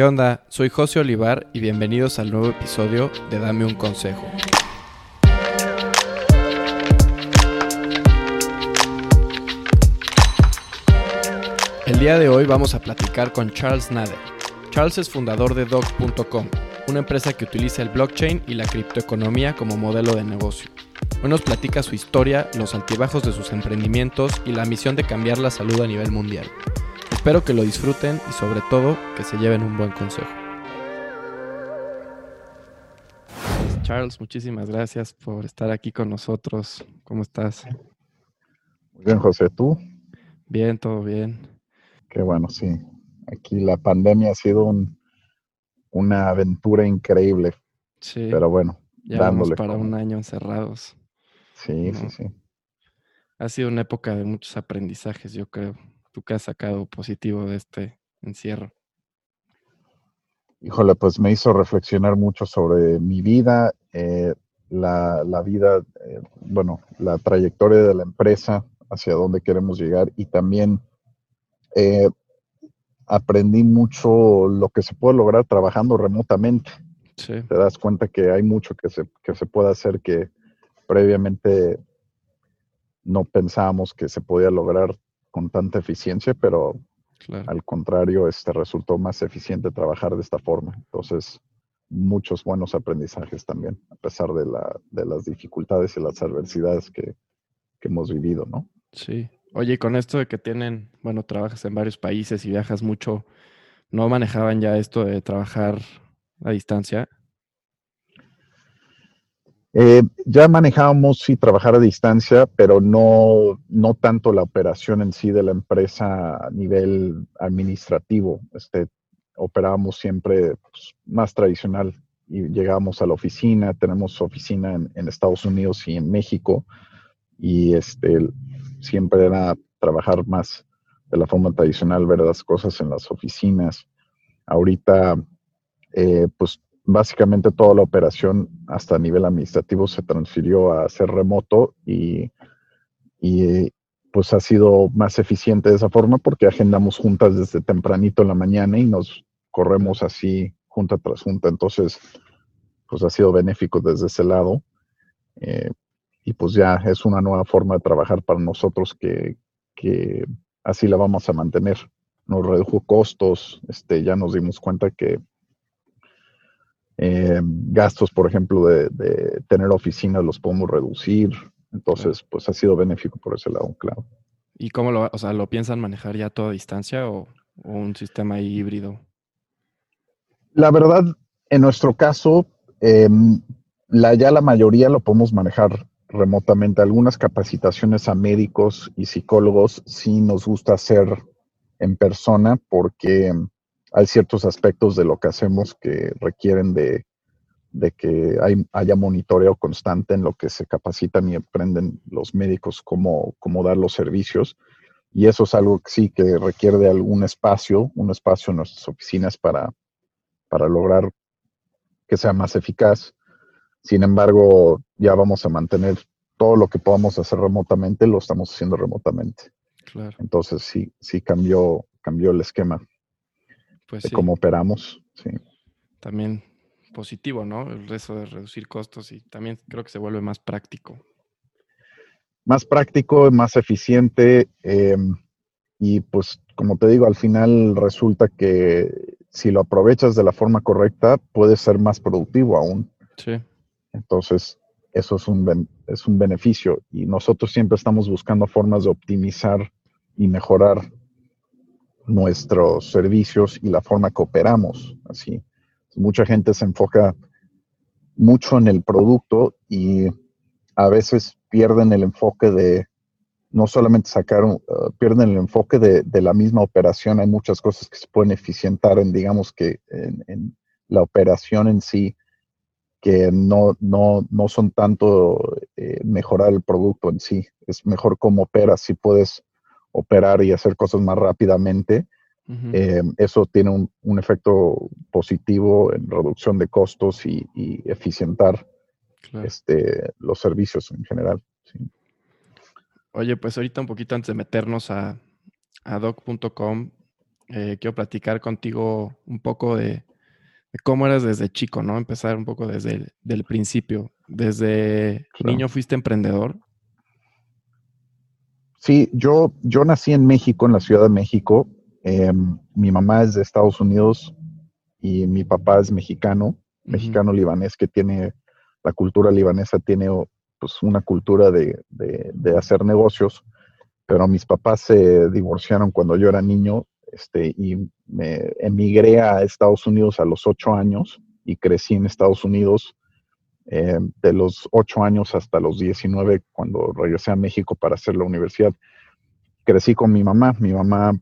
¿Qué onda? Soy José Olivar y bienvenidos al nuevo episodio de Dame un Consejo. El día de hoy vamos a platicar con Charles Nader. Charles es fundador de Doc.com, una empresa que utiliza el blockchain y la criptoeconomía como modelo de negocio. Hoy nos platica su historia, los altibajos de sus emprendimientos y la misión de cambiar la salud a nivel mundial. Espero que lo disfruten y sobre todo que se lleven un buen consejo. Charles, muchísimas gracias por estar aquí con nosotros. ¿Cómo estás? Muy bien, José, ¿tú? Bien, todo bien. Qué bueno, sí. Aquí la pandemia ha sido una aventura increíble. Sí. Pero bueno, ya vamos para un año encerrados. Sí, sí, sí. Ha sido una época de muchos aprendizajes, yo creo. ¿Tú qué has sacado positivo de este encierro? Híjole, pues me hizo reflexionar mucho sobre mi vida, eh, la, vida, eh, bueno, la trayectoria de la empresa, hacia dónde queremos llegar y también eh, aprendí mucho lo que se puede lograr trabajando remotamente. Sí. Te das cuenta que hay mucho que se, que se puede hacer que previamente no pensábamos que se podía lograr con tanta eficiencia, pero al contrario, este resultó más eficiente trabajar de esta forma. Entonces, muchos buenos aprendizajes también, a pesar de, la, de las dificultades y las adversidades que, que hemos vivido, ¿no? Sí. Oye, con esto de que tienen, bueno, trabajas en varios países y viajas mucho, ¿no manejaban ya esto de trabajar a distancia? Eh, ya manejábamos sí trabajar a distancia, pero no, no tanto la operación en sí de la empresa a nivel administrativo. Este, operábamos siempre pues, más tradicional y llegábamos a la oficina. Tenemos oficina en, Estados Unidos y en México y este, siempre era trabajar más de la forma tradicional, ver las cosas en las oficinas. Ahorita, eh, pues básicamente toda la operación hasta nivel administrativo se transfirió a ser remoto y, pues ha sido más eficiente de esa forma porque agendamos juntas desde tempranito en la mañana y nos corremos así junta tras junta. Entonces, pues ha sido benéfico desde ese lado. Eh, y pues ya es una nueva forma de trabajar para nosotros que, que así la vamos a mantener. Nos redujo costos, este, ya nos dimos cuenta que eh, gastos, por ejemplo, de, tener oficinas los podemos reducir. Entonces, pues ha sido benéfico por ese lado, claro. ¿Y cómo lo, o sea, lo piensan manejar ya a toda distancia o, un sistema híbrido? La verdad, en nuestro caso, em, la, ya la mayoría lo podemos manejar remotamente. Algunas capacitaciones a médicos y psicólogos sí nos gusta hacer en persona porque hay ciertos aspectos de lo que hacemos que requieren de, que haya monitoreo constante en lo que se capacitan y aprenden los médicos cómo, cómo dar los servicios. Y eso es algo que sí que requiere de algún espacio, un espacio en nuestras oficinas para, para lograr que sea más eficaz. Sin embargo, ya vamos a mantener todo lo que podamos hacer remotamente, lo estamos haciendo remotamente. Claro. Entonces sí, sí cambió, cambió el esquema pues de cómo operamos. Sí. También positivo, ¿no? El resto de reducir costos y también creo que se vuelve más práctico. Más práctico, más eficiente em, y pues como te digo, al final resulta que si lo aprovechas de la forma correcta, puedes ser más productivo aún. Sí. Entonces, eso es un, es un beneficio y nosotros siempre estamos buscando formas de optimizar y mejorar nuestros servicios y la forma que operamos. Así, mucha gente se enfoca mucho en el producto y a veces pierden el enfoque de no solamente sacar, uh, pierden el enfoque de, la misma operación. Hay muchas cosas que se pueden eficientar en, digamos que, en, la operación en sí, que no, no, no son tanto eh, mejorar el producto en sí. Es mejor cómo operas. Si puedes operar y hacer cosas más rápidamente, eh, eso tiene un, efecto positivo en reducción de costos y, eficientar este, los servicios en general. Oye, pues ahorita un poquito antes de meternos a, a doc.com, eh, quiero platicar contigo un poco de, cómo eras desde chico, ¿no? Empezar un poco desde el principio. ¿Desde niño fuiste emprendedor? Sí, yo, yo nací en México, en la Ciudad de México. Em, mi mamá es de Estados Unidos y mi papá es mexicano, mexicano-libanés, que tiene, la cultura libanesa tiene pues, una cultura de, de, hacer negocios, pero mis papás se divorciaron cuando yo era niño este, y me emigré a Estados Unidos a los ocho años y crecí en Estados Unidos eh, de los ocho años hasta los 19, cuando regresé a México para hacer la universidad. Crecí con mi mamá. Mi mamá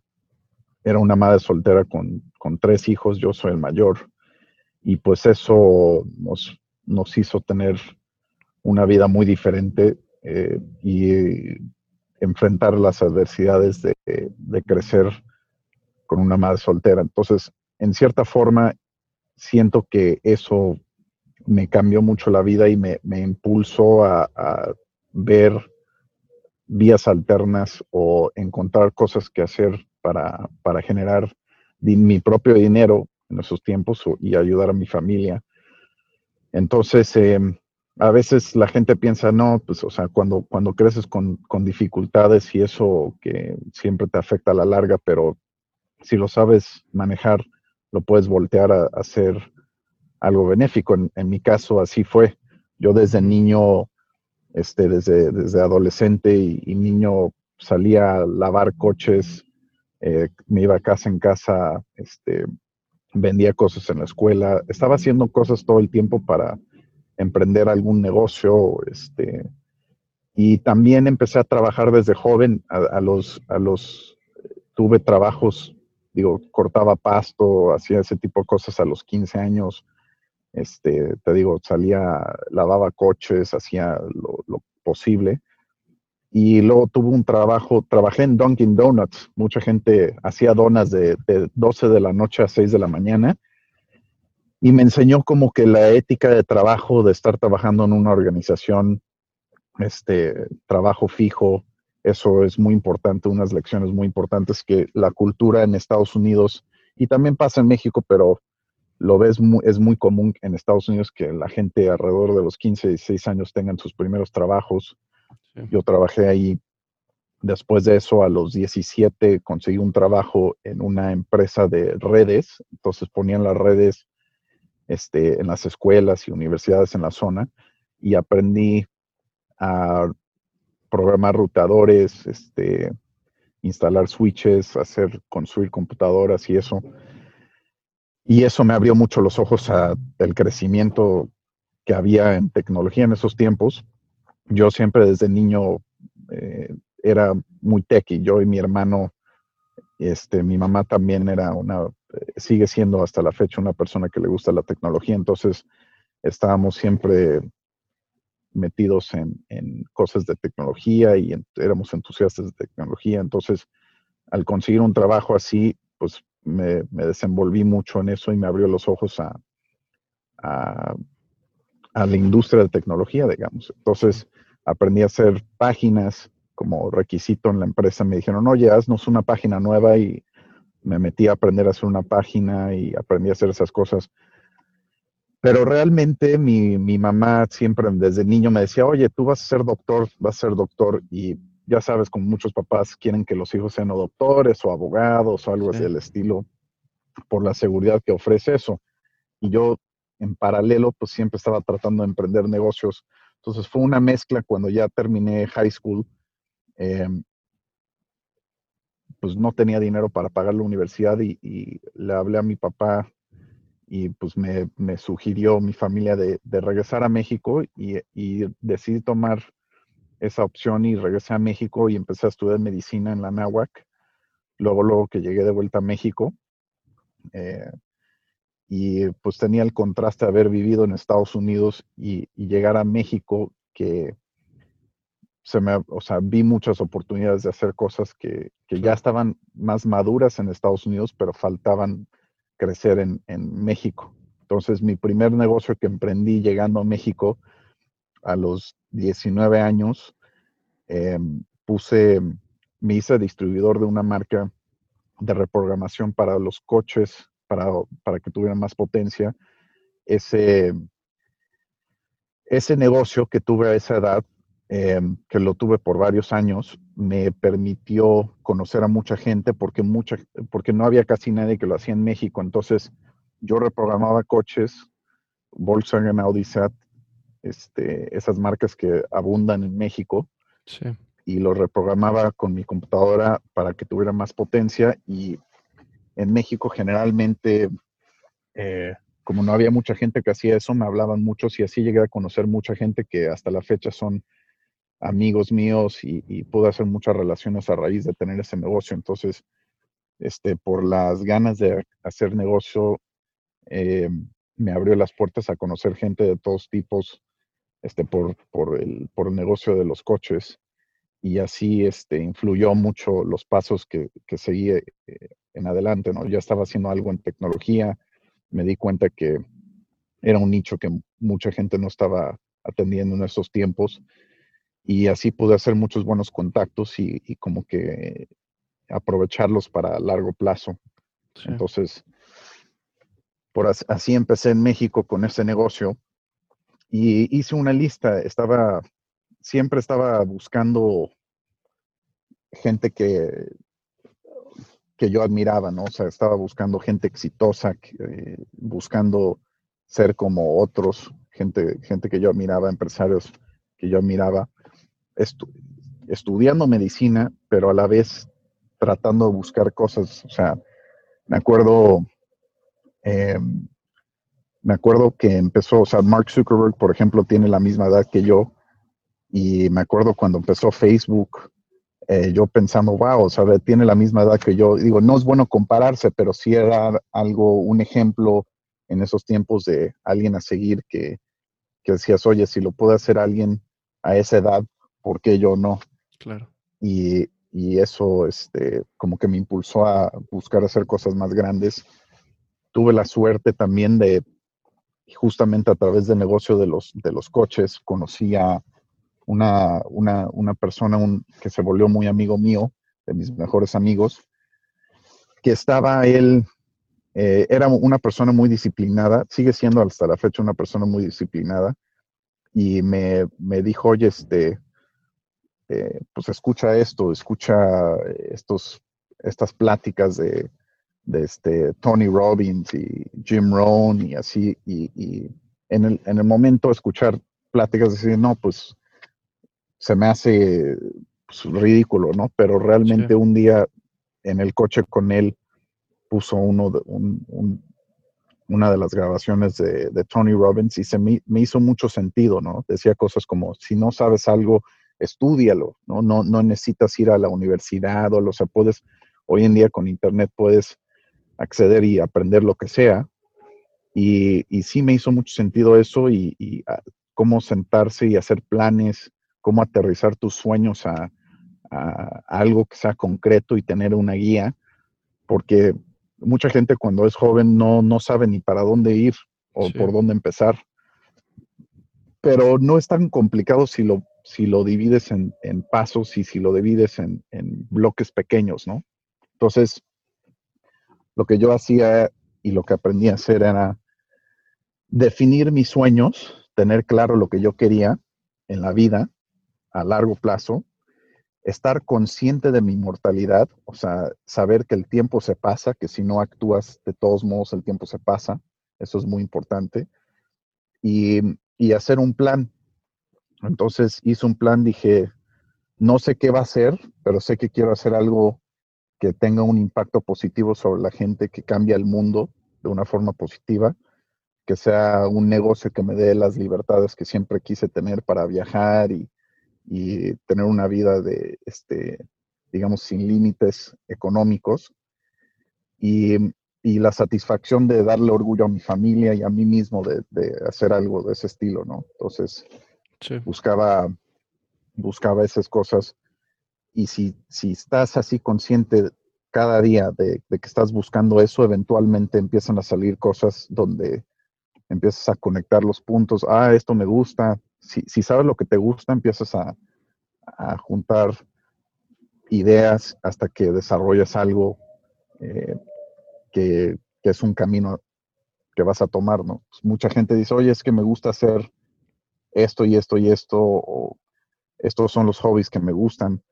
era una madre soltera con, tres hijos, yo soy el mayor. Y pues eso nos, nos hizo tener una vida muy diferente eh, y enfrentar las adversidades de, de crecer con una madre soltera. Entonces, en cierta forma, siento que eso me cambió mucho la vida y me, impulsó a, ver vías alternas o encontrar cosas que hacer para, generar mi propio dinero en esos tiempos y ayudar a mi familia. Entonces, em, a veces la gente piensa, no, pues, o sea, cuando, cuando creces con, dificultades y eso que siempre te afecta a la larga, pero si lo sabes manejar, lo puedes voltear a hacer algo benéfico. En, mi caso así fue. Yo desde niño, este, desde, desde adolescente y, niño salía a lavar coches, eh, me iba casa en casa, este, vendía cosas en la escuela, estaba haciendo cosas todo el tiempo para emprender algún negocio, este, y también empecé a trabajar desde joven, a, los, a los, tuve trabajos, digo, cortaba pasto, hacía ese tipo de cosas a los 15 años, este, te digo, salía, lavaba coches, hacía lo, posible. Y luego tuve un trabajo, trabajé en Dunkin' Donuts. Mucha gente hacía donas de, 12 de la noche a 6 de la mañana. Y me enseñó como que la ética de trabajo, de estar trabajando en una organización, este, trabajo fijo, eso es muy importante, unas lecciones muy importantes que la cultura en Estados Unidos, y también pasa en México, pero lo ves, es muy común en Estados Unidos que la gente alrededor de los 15, 16 años tengan sus primeros trabajos. Yo trabajé ahí. Después de eso, a los 17, conseguí un trabajo en una empresa de redes. Entonces ponían las redes este, en las escuelas y universidades en la zona y aprendí a programar rutadores, este, instalar switches, hacer, construir computadoras y eso. Y eso me abrió mucho los ojos al crecimiento que había en tecnología en esos tiempos. Yo siempre desde niño eh, era muy y Yo y mi hermano, este, mi mamá también era una, eh, sigue siendo hasta la fecha una persona que le gusta la tecnología. Entonces estábamos siempre metidos en, cosas de tecnología y éramos entusiastas de tecnología. Entonces, al conseguir un trabajo así, pues me, desenvolví mucho en eso y me abrió los ojos a, a, la industria de tecnología, digamos. Entonces aprendí a hacer páginas como requisito en la empresa. Me dijeron, oye, haznos una página nueva y me metí a aprender a hacer una página y aprendí a hacer esas cosas. Pero realmente mi, mi mamá siempre desde niño me decía, oye, tú vas a ser doctor, vas a ser doctor. Y ya sabes, como muchos papás quieren que los hijos sean doctores o abogados o algo así del estilo, por la seguridad que ofrece eso. Y yo, en paralelo, pues siempre estaba tratando de emprender negocios. Entonces fue una mezcla cuando ya terminé high school. Em, pues no tenía dinero para pagar la universidad y, le hablé a mi papá y pues me, sugirió mi familia de, regresar a México y, y decidí tomar esa opción y regresé a México y empecé a estudiar medicina en la NAWAC. Luego, luego que llegué de vuelta a México. Eh, y pues tenía el contraste de haber vivido en Estados Unidos y, llegar a México que se me, o sea, vi muchas oportunidades de hacer cosas que, ya estaban más maduras en Estados Unidos, pero faltaban crecer en, en México. Entonces, mi primer negocio que emprendí llegando a México a los 19 años, em, puse, me hice distribuidor de una marca de reprogramación para los coches, para, para que tuvieran más potencia. Ese, ese negocio que tuve a esa edad, em, que lo tuve por varios años, me permitió conocer a mucha gente porque, porque no había casi nadie que lo hacía en México. Entonces, yo reprogramaba coches, Volkswagen, Audi, Seat, este, esas marcas que abundan en México. Y lo reprogramaba con mi computadora para que tuviera más potencia. Y en México generalmente, eh, como no había mucha gente que hacía eso, me hablaban muchos y así llegué a conocer mucha gente que hasta la fecha son amigos míos y, pude hacer muchas relaciones a raíz de tener ese negocio. Entonces, este, por las ganas de hacer negocio, eh, me abrió las puertas a conocer gente de todos tipos este, por, por, el, por el negocio de los coches y así este, influyó mucho los pasos que, que seguí eh, en adelante. ¿no? Ya estaba haciendo algo en tecnología, me di cuenta que era un nicho que mucha gente no estaba atendiendo en esos tiempos y así pude hacer muchos buenos contactos y, y como que aprovecharlos para largo plazo. Entonces, por así empecé en México con ese negocio y hice una lista, estaba, siempre estaba buscando gente que, que yo admiraba, ¿no? O sea, estaba buscando gente exitosa, buscando ser como otros, gente, gente que yo admiraba, empresarios que yo admiraba, estudiando medicina, pero a la vez tratando de buscar cosas, o sea, me acuerdo em, me acuerdo que empezó, o sea, Mark Zuckerberg, por ejemplo, tiene la misma edad que yo, y me acuerdo cuando empezó Facebook, eh, yo pensando, wow, o sea, tiene la misma edad que yo. Digo, no es bueno compararse, pero sí era algo, un ejemplo en esos tiempos de alguien a seguir que, que decías, oye, si lo puede hacer alguien a esa edad, ¿por qué yo no? Claro. Y, y eso, este, como que me impulsó a buscar hacer cosas más grandes. Tuve la suerte también de justamente a través del negocio de los, de los coches conocí a una, una, persona que se volvió muy amigo mío, de mis mejores amigos, que estaba él, eh, era una persona muy disciplinada, sigue siendo hasta la fecha una persona muy disciplinada, y me, dijo, oye, este, eh, pues escucha esto, escucha estos, estas pláticas de, de este Tony Robbins y Jim Rohn y así, y, en, el, en, el, momento escuchar pláticas, decir, no, pues se me hace pues, ridículo, ¿no? Pero realmente un día en el coche con él puso uno de, un, una de las grabaciones de, de Tony Robbins y se me, me, hizo mucho sentido, ¿no? Decía cosas como, si no sabes algo, estúdialo, ¿no? No, no necesitas ir a la universidad o, lo sea, puedes, hoy en día con internet puedes acceder y aprender lo que sea. Y, sí me hizo mucho sentido eso y, ah, cómo sentarse y hacer planes, cómo aterrizar tus sueños a, algo que sea concreto y tener una guía, porque mucha gente cuando es joven no, no sabe ni para dónde ir o por dónde empezar. Pero no es tan complicado si lo, si lo divides en, pasos y si lo divides en, en bloques pequeños, ¿no? Entonces, lo que yo hacía y lo que aprendí a hacer era definir mis sueños, tener claro lo que yo quería en la vida a largo plazo, estar consciente de mi mortalidad, o sea, saber que el tiempo se pasa, que si no actúas de todos modos el tiempo se pasa, eso es muy importante, y, y hacer un plan. Entonces hice un plan, dije, no sé qué va a ser, pero sé que quiero hacer algo que tenga un impacto positivo sobre la gente, que cambie el mundo de una forma positiva, que sea un negocio que me dé las libertades que siempre quise tener para viajar y, tener una vida de, este, digamos, sin límites económicos. Y, la satisfacción de darle orgullo a mi familia y a mí mismo de, hacer algo de ese estilo, ¿no? Entonces, buscaba, buscaba esas cosas y si, si estás así consciente cada día de, que estás buscando eso, eventualmente empiezan a salir cosas donde empiezas a conectar los puntos. Ah, esto me gusta. Si, si sabes lo que te gusta, empiezas a, juntar ideas hasta que desarrollas algo eh, que, es un camino que vas a tomar, ¿no? Pues, mucha gente dice, oye, es que me gusta hacer esto y esto y esto, o estos son los hobbies que me gustan.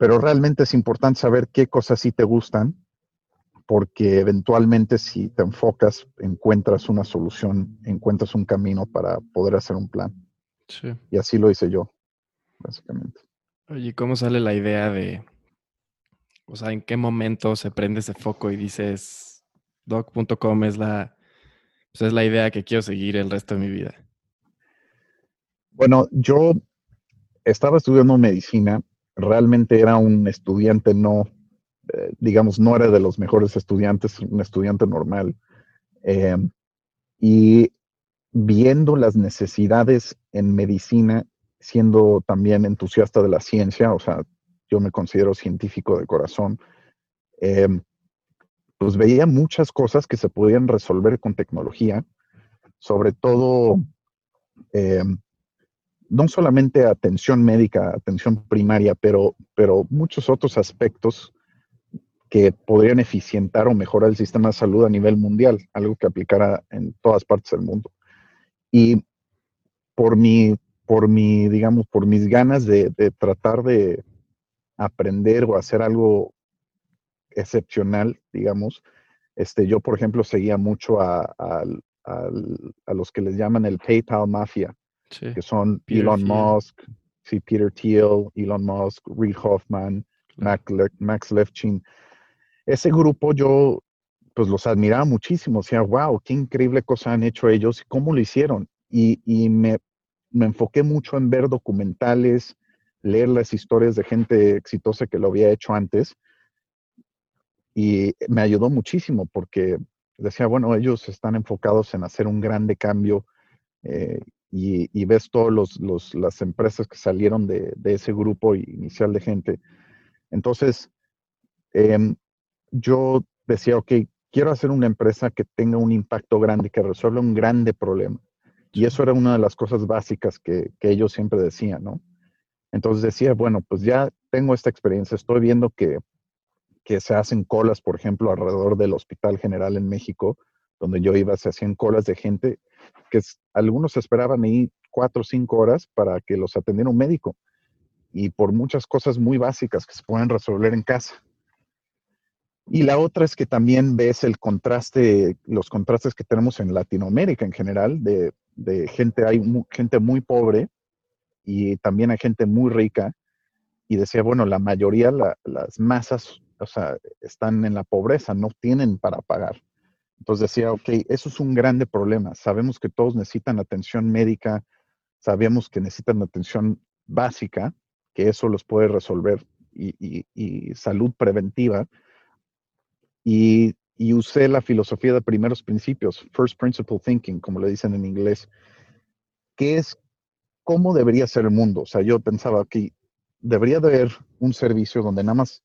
Pero realmente es importante saber qué cosas sí te gustan, porque eventualmente si te enfocas, encuentras una solución, encuentras un camino para poder hacer un plan. Sí. Y así lo hice yo, básicamente. Oye, ¿cómo sale la idea de, o sea, en qué momento se prende ese foco y dices, doc.com es la, pues, es la idea que quiero seguir el resto de mi vida? Bueno, yo estaba estudiando medicina, realmente era un estudiante no, eh, digamos, no era de los mejores estudiantes, un estudiante normal. Eh, y viendo las necesidades en medicina, siendo también entusiasta de la ciencia, o sea, yo me considero científico de corazón, em, pues veía muchas cosas que se podían resolver con tecnología, sobre todo, no solamente atención médica, atención primaria, pero, pero muchos otros aspectos que podrían eficientar o mejorar el sistema de salud a nivel mundial, algo que aplicara en todas partes del mundo. Y por mi, por mi digamos, por mis ganas de tratar de, aprender o hacer algo excepcional, digamos. Este, yo, por ejemplo, seguía mucho a, los que les llaman el PayPal Mafia, que son Elon Musk, sí, Peter Thiel, Elon Musk, Reid Hoffman, Max, Levchin. Ese grupo yo pues los admiraba muchísimo, o sea, wow, qué increíble cosa han hecho ellos y cómo lo hicieron. Y, y me, me, enfoqué mucho en ver documentales, leer las historias de gente exitosa que lo había hecho antes. Y me ayudó muchísimo porque decía, bueno, ellos están enfocados en hacer un grande cambio eh, y, ves todas las empresas que salieron de, ese grupo inicial de gente. Entonces, em, yo decía, ok, quiero hacer una empresa que tenga un impacto grande, que resuelva un grande problema. Y eso era una de las cosas básicas que, que ellos siempre decían, ¿no? Entonces decía, bueno, pues ya tengo esta experiencia, estoy viendo que, se hacen colas, por ejemplo, alrededor del Hospital General en México, donde yo iba, se hacían colas de gente que algunos esperaban ahí cuatro o cinco horas para que los atendiera un médico y por muchas cosas muy básicas que se pueden resolver en casa. Y la otra es que también ves el contraste, los contrastes que tenemos en Latinoamérica en general, de, gente, hay gente muy pobre y también hay gente muy rica. Y decía, bueno, la mayoría, las masas, o sea, están en la pobreza, no tienen para pagar. Entonces decía, ok, eso es un grande problema. Sabemos que todos necesitan atención médica, sabemos que necesitan atención básica, que eso los puede resolver, y, salud preventiva. Y, usé la filosofía de primeros principios, first principle thinking, como le dicen en inglés, que es cómo debería ser el mundo. O sea, yo pensaba que debería de haber un servicio donde nada más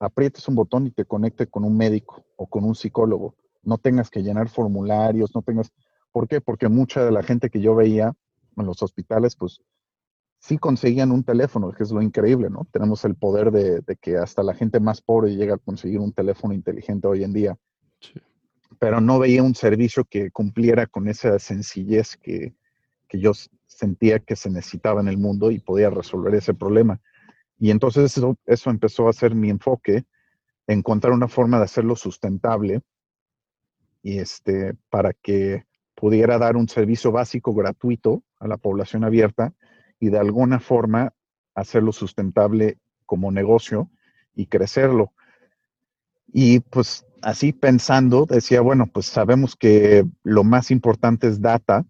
aprietes un botón y te conecte con un médico o con un psicólogo. No tengas que llenar formularios, no tengas... ¿Por qué? Porque mucha de la gente que yo veía en los hospitales, pues sí conseguían un teléfono, que es lo increíble, ¿no? Tenemos el poder de, que hasta la gente más pobre llega a conseguir un teléfono inteligente hoy en día. Pero no veía un servicio que cumpliera con esa sencillez que, que yo sentía que se necesitaba en el mundo y podía resolver ese problema. Y entonces eso, eso empezó a ser mi enfoque, encontrar una forma de hacerlo sustentable y este, para que pudiera dar un servicio básico gratuito a la población abierta y de alguna forma hacerlo sustentable como negocio y crecerlo. Y pues así pensando, decía, bueno, pues sabemos que lo más importante es data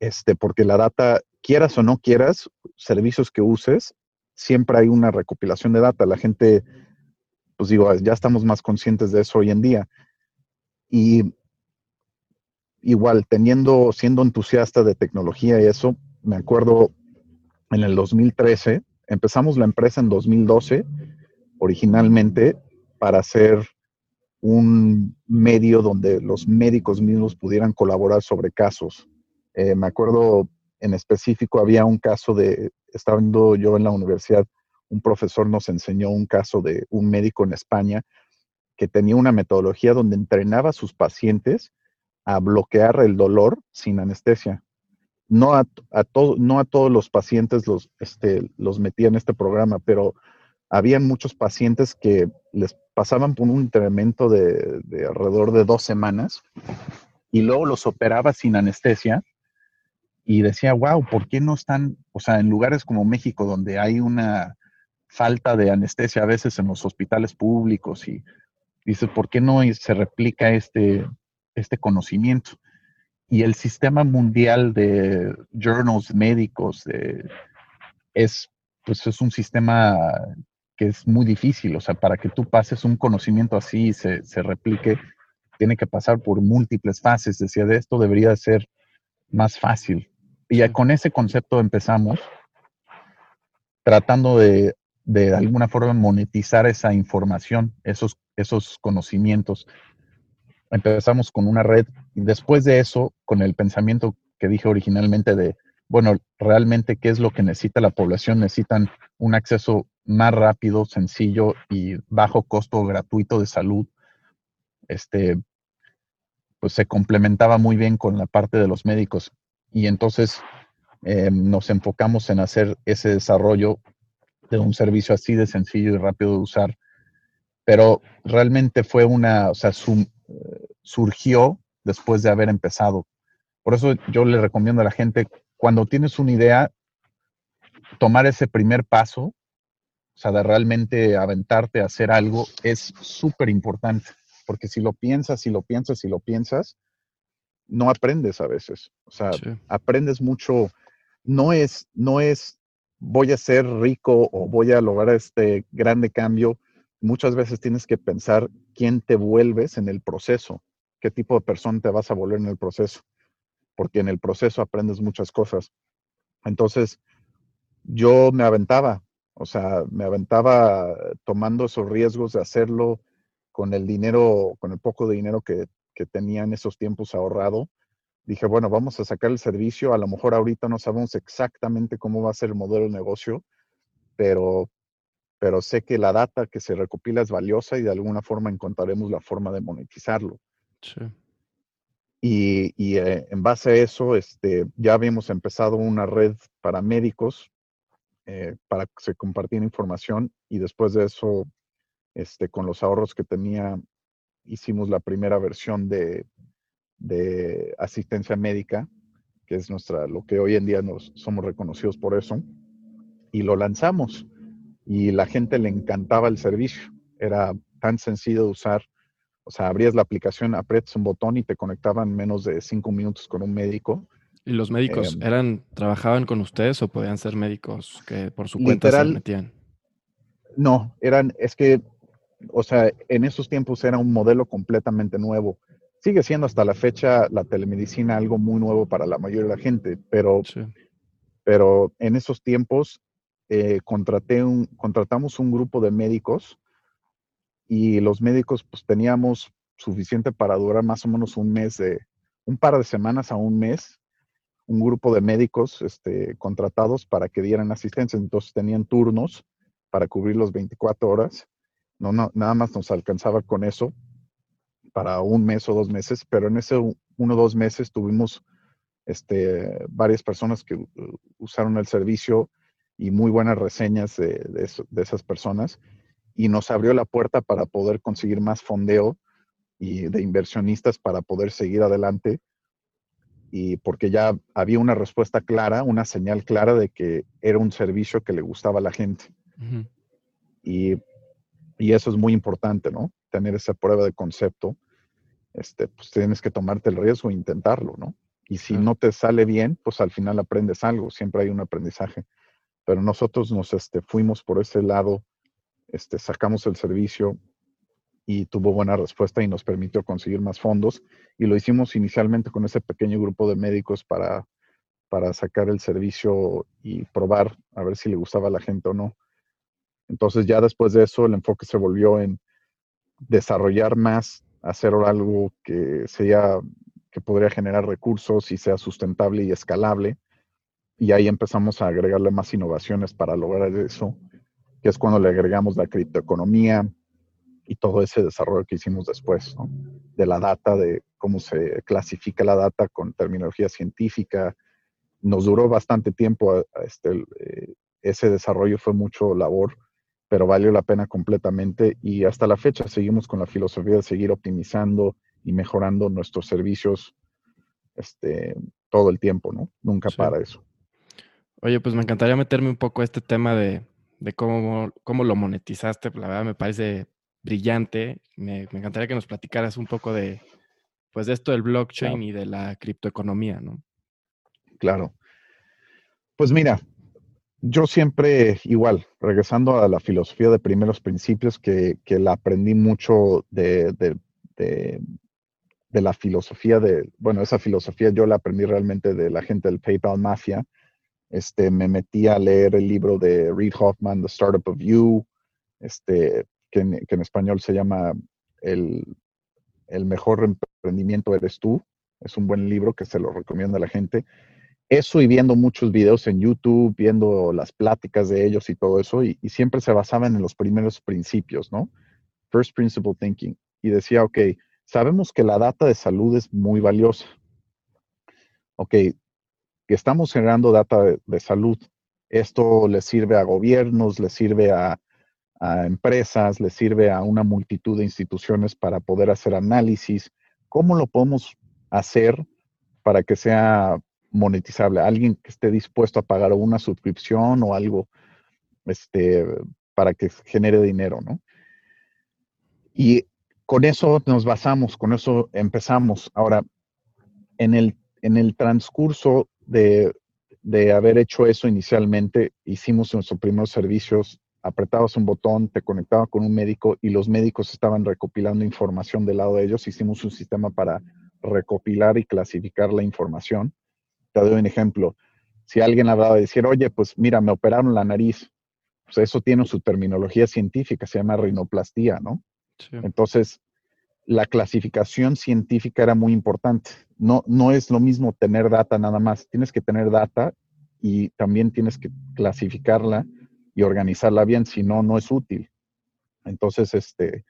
este, porque la data, quieras o no quieras, servicios que uses, siempre hay una recopilación de data. La gente, pues digo, ya estamos más conscientes de eso hoy en día. Y igual, teniendo, siendo entusiasta de tecnología y eso, me acuerdo en el 2013, empezamos la empresa en 2012, originalmente, para hacer un medio donde los médicos mismos pudieran colaborar sobre casos. Eh, me acuerdo en específico, había un caso de, estando yo en la universidad, un profesor nos enseñó un caso de un médico en España que tenía una metodología donde entrenaba a sus pacientes a bloquear el dolor sin anestesia. No a, no a todos los pacientes los, este, los metía en este programa, pero había muchos pacientes que les pasaban por un entrenamiento de, de alrededor de dos semanas y luego los operaba sin anestesia y decía, wow, ¿por qué no están, o sea, en lugares como México, donde hay una falta de anestesia a veces en los hospitales públicos y dices, ¿por qué no se replica este, este conocimiento? Y el sistema mundial de journals médicos es, pues es un sistema que es muy difícil, o sea, para que tú pases un conocimiento así y se, se replique, tiene que pasar por múltiples fases. Decía, de esto debería ser más fácil. Y con ese concepto empezamos, tratando de, de alguna forma monetizar esa información, esos, esos conocimientos. Empezamos con una red y después de eso, con el pensamiento que dije originalmente de, bueno, realmente qué es lo que necesita la población, necesitan un acceso más rápido, sencillo y bajo costo gratuito de salud. Este, pues se complementaba muy bien con la parte de los médicos y entonces eh, nos enfocamos en hacer ese desarrollo de un servicio así de sencillo y rápido de usar. Pero realmente fue una, o sea, surgió después de haber empezado. Por eso yo le recomiendo a la gente, cuando tienes una idea, tomar ese primer paso, o sea, de realmente aventarte a hacer algo, es súper importante. Porque si lo piensas, si lo piensas, si lo piensas, no aprendes a veces. O sea, aprendes mucho. No es, no es voy a ser rico o voy a lograr este grande cambio. Muchas veces tienes que pensar quién te vuelves en el proceso, qué tipo de persona te vas a volver en el proceso, porque en el proceso aprendes muchas cosas. Entonces, yo me aventaba, o sea, me aventaba tomando esos riesgos de hacerlo con el dinero, con el poco de dinero que, que tenía en esos tiempos ahorrado, dije, bueno, vamos a sacar el servicio. A lo mejor ahorita no sabemos exactamente cómo va a ser el modelo de negocio, pero, pero sé que la data que se recopila es valiosa y de alguna forma encontraremos la forma de monetizarlo. Sí. Y, y eh, en base a eso, este, ya habíamos empezado una red para médicos eh, para que se compartiera información y después de eso, este, con los ahorros que tenía hicimos la primera versión de, de asistencia médica, que es nuestra, lo que hoy en día nos somos reconocidos por eso, y lo lanzamos. Y la gente le encantaba el servicio. Era tan sencillo de usar. O sea, abrías la aplicación, aprietas un botón y te conectaban menos de cinco minutos con un médico. ¿Y los médicos em, eran, trabajaban con ustedes o podían ser médicos que por su cuenta se metían? No, eran, es que o sea, en esos tiempos era un modelo completamente nuevo. Sigue siendo hasta la fecha la telemedicina algo muy nuevo para la mayoría de la gente, pero, pero en esos tiempos eh, contraté un, contratamos un grupo de médicos y los médicos pues teníamos suficiente para durar más o menos un mes de, un par de semanas a un mes, un grupo de médicos este, contratados para que dieran asistencia. Entonces tenían turnos para cubrir los 24 horas. No, nada más nos alcanzaba con eso para un mes o dos meses, pero en ese uno o dos meses tuvimos este, varias personas que usaron el servicio y muy buenas reseñas de, esas personas y nos abrió la puerta para poder conseguir más fondeo y de inversionistas para poder seguir adelante y porque ya había una respuesta clara, una señal clara de que era un servicio que le gustaba a la gente. Y y eso es muy importante, ¿no? Tener esa prueba de concepto. Este, pues tienes que tomarte el riesgo e intentarlo, ¿no? Y si no te sale bien, pues al final aprendes algo, siempre hay un aprendizaje. Pero nosotros nos este, fuimos por ese lado, este, sacamos el servicio y tuvo buena respuesta y nos permitió conseguir más fondos. Y lo hicimos inicialmente con ese pequeño grupo de médicos para, para sacar el servicio y probar a ver si le gustaba a la gente o no. Entonces ya después de eso el enfoque se volvió en desarrollar más, hacer algo que sea que podría generar recursos y sea sustentable y escalable. Y ahí empezamos a agregarle más innovaciones para lograr eso, que es cuando le agregamos la criptoeconomía, y todo ese desarrollo que hicimos después, de la data, de cómo se clasifica la data con terminología científica. Nos duró bastante tiempo este, eh, ese desarrollo, fue mucho labor, pero valió la pena completamente y hasta la fecha seguimos con la filosofía de seguir optimizando y mejorando nuestros servicios este, todo el tiempo, ¿no? Nunca para eso. Oye, pues me encantaría meterme un poco a este tema de, cómo, cómo lo monetizaste. La verdad me parece brillante. Me, encantaría que nos platicaras un poco de, pues, de esto del blockchain y de la criptoeconomía, ¿no? Claro. Pues mira, yo siempre, igual, regresando a la filosofía de primeros principios, que, la aprendí mucho de, de, la filosofía de, bueno, esa filosofía yo la aprendí realmente de la gente del PayPal Mafia. Este, me metí a leer el libro de Reid Hoffman, The Startup of You, este, que en, español se llama el, el, mejor emprendimiento eres tú. Es un buen libro que se lo recomiendo a la gente. Eso y viendo muchos videos en YouTube, viendo las pláticas de ellos y todo eso, y, siempre se basaban en los primeros principios, ¿no? First Principle Thinking. Y decía, ok, sabemos que la data de salud es muy valiosa. Ok, que estamos generando data de salud. Esto le sirve a gobiernos, le sirve a, a empresas, le sirve a una multitud de instituciones para poder hacer análisis. ¿Cómo lo podemos hacer para que sea monetizable? Alguien que esté dispuesto a pagar una suscripción o algo este, para que genere dinero, ¿no? Y con eso nos basamos, con eso empezamos. Ahora, en el, en el transcurso de, de haber hecho eso inicialmente, hicimos nuestros primeros servicios apretabas un botón, te conectaba con un médico y los médicos estaban recopilando información del lado de ellos. Hicimos un sistema para recopilar y clasificar la información. Te doy un ejemplo. Si alguien hablaba de decir, oye, pues mira, me operaron la nariz, pues eso tiene su terminología científica, se llama rinoplastía, ¿no? Entonces, la clasificación científica era muy importante. No, no es lo mismo tener data nada más, tienes que tener data y también tienes que clasificarla y organizarla bien, si no, no es útil. Entonces, este,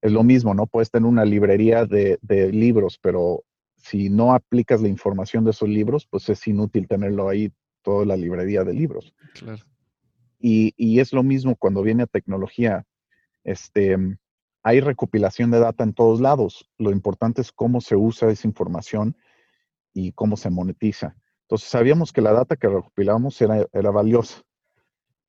es lo mismo, ¿no? Puedes tener una librería de, libros, pero si no aplicas la información de esos libros, pues es inútil tenerlo ahí, toda la librería de libros. Claro. Y, y, es lo mismo cuando viene a tecnología. Este, hay recopilación de data en todos lados. Lo importante es cómo se usa esa información y cómo se monetiza. Entonces sabíamos que la data que recopilábamos era, era valiosa.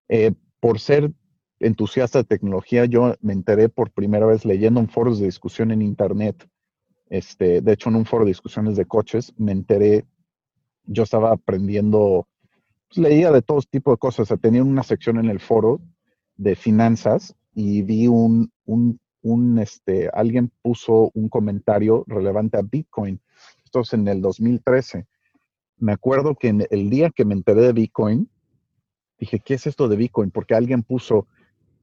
Eh, por ser entusiasta de tecnología, yo me enteré por primera vez leyendo en foros de discusión en Internet. Este, de hecho, en un foro de discusiones de coches, me enteré, yo estaba aprendiendo, pues, leía de todo tipo de cosas. tenía una sección en el foro de finanzas y vi un, un, un, este, alguien puso un comentario relevante a Bitcoin. Esto es en el 2013. Me acuerdo que en el día que me enteré de Bitcoin, dije, ¿qué es esto de Bitcoin? Porque alguien puso,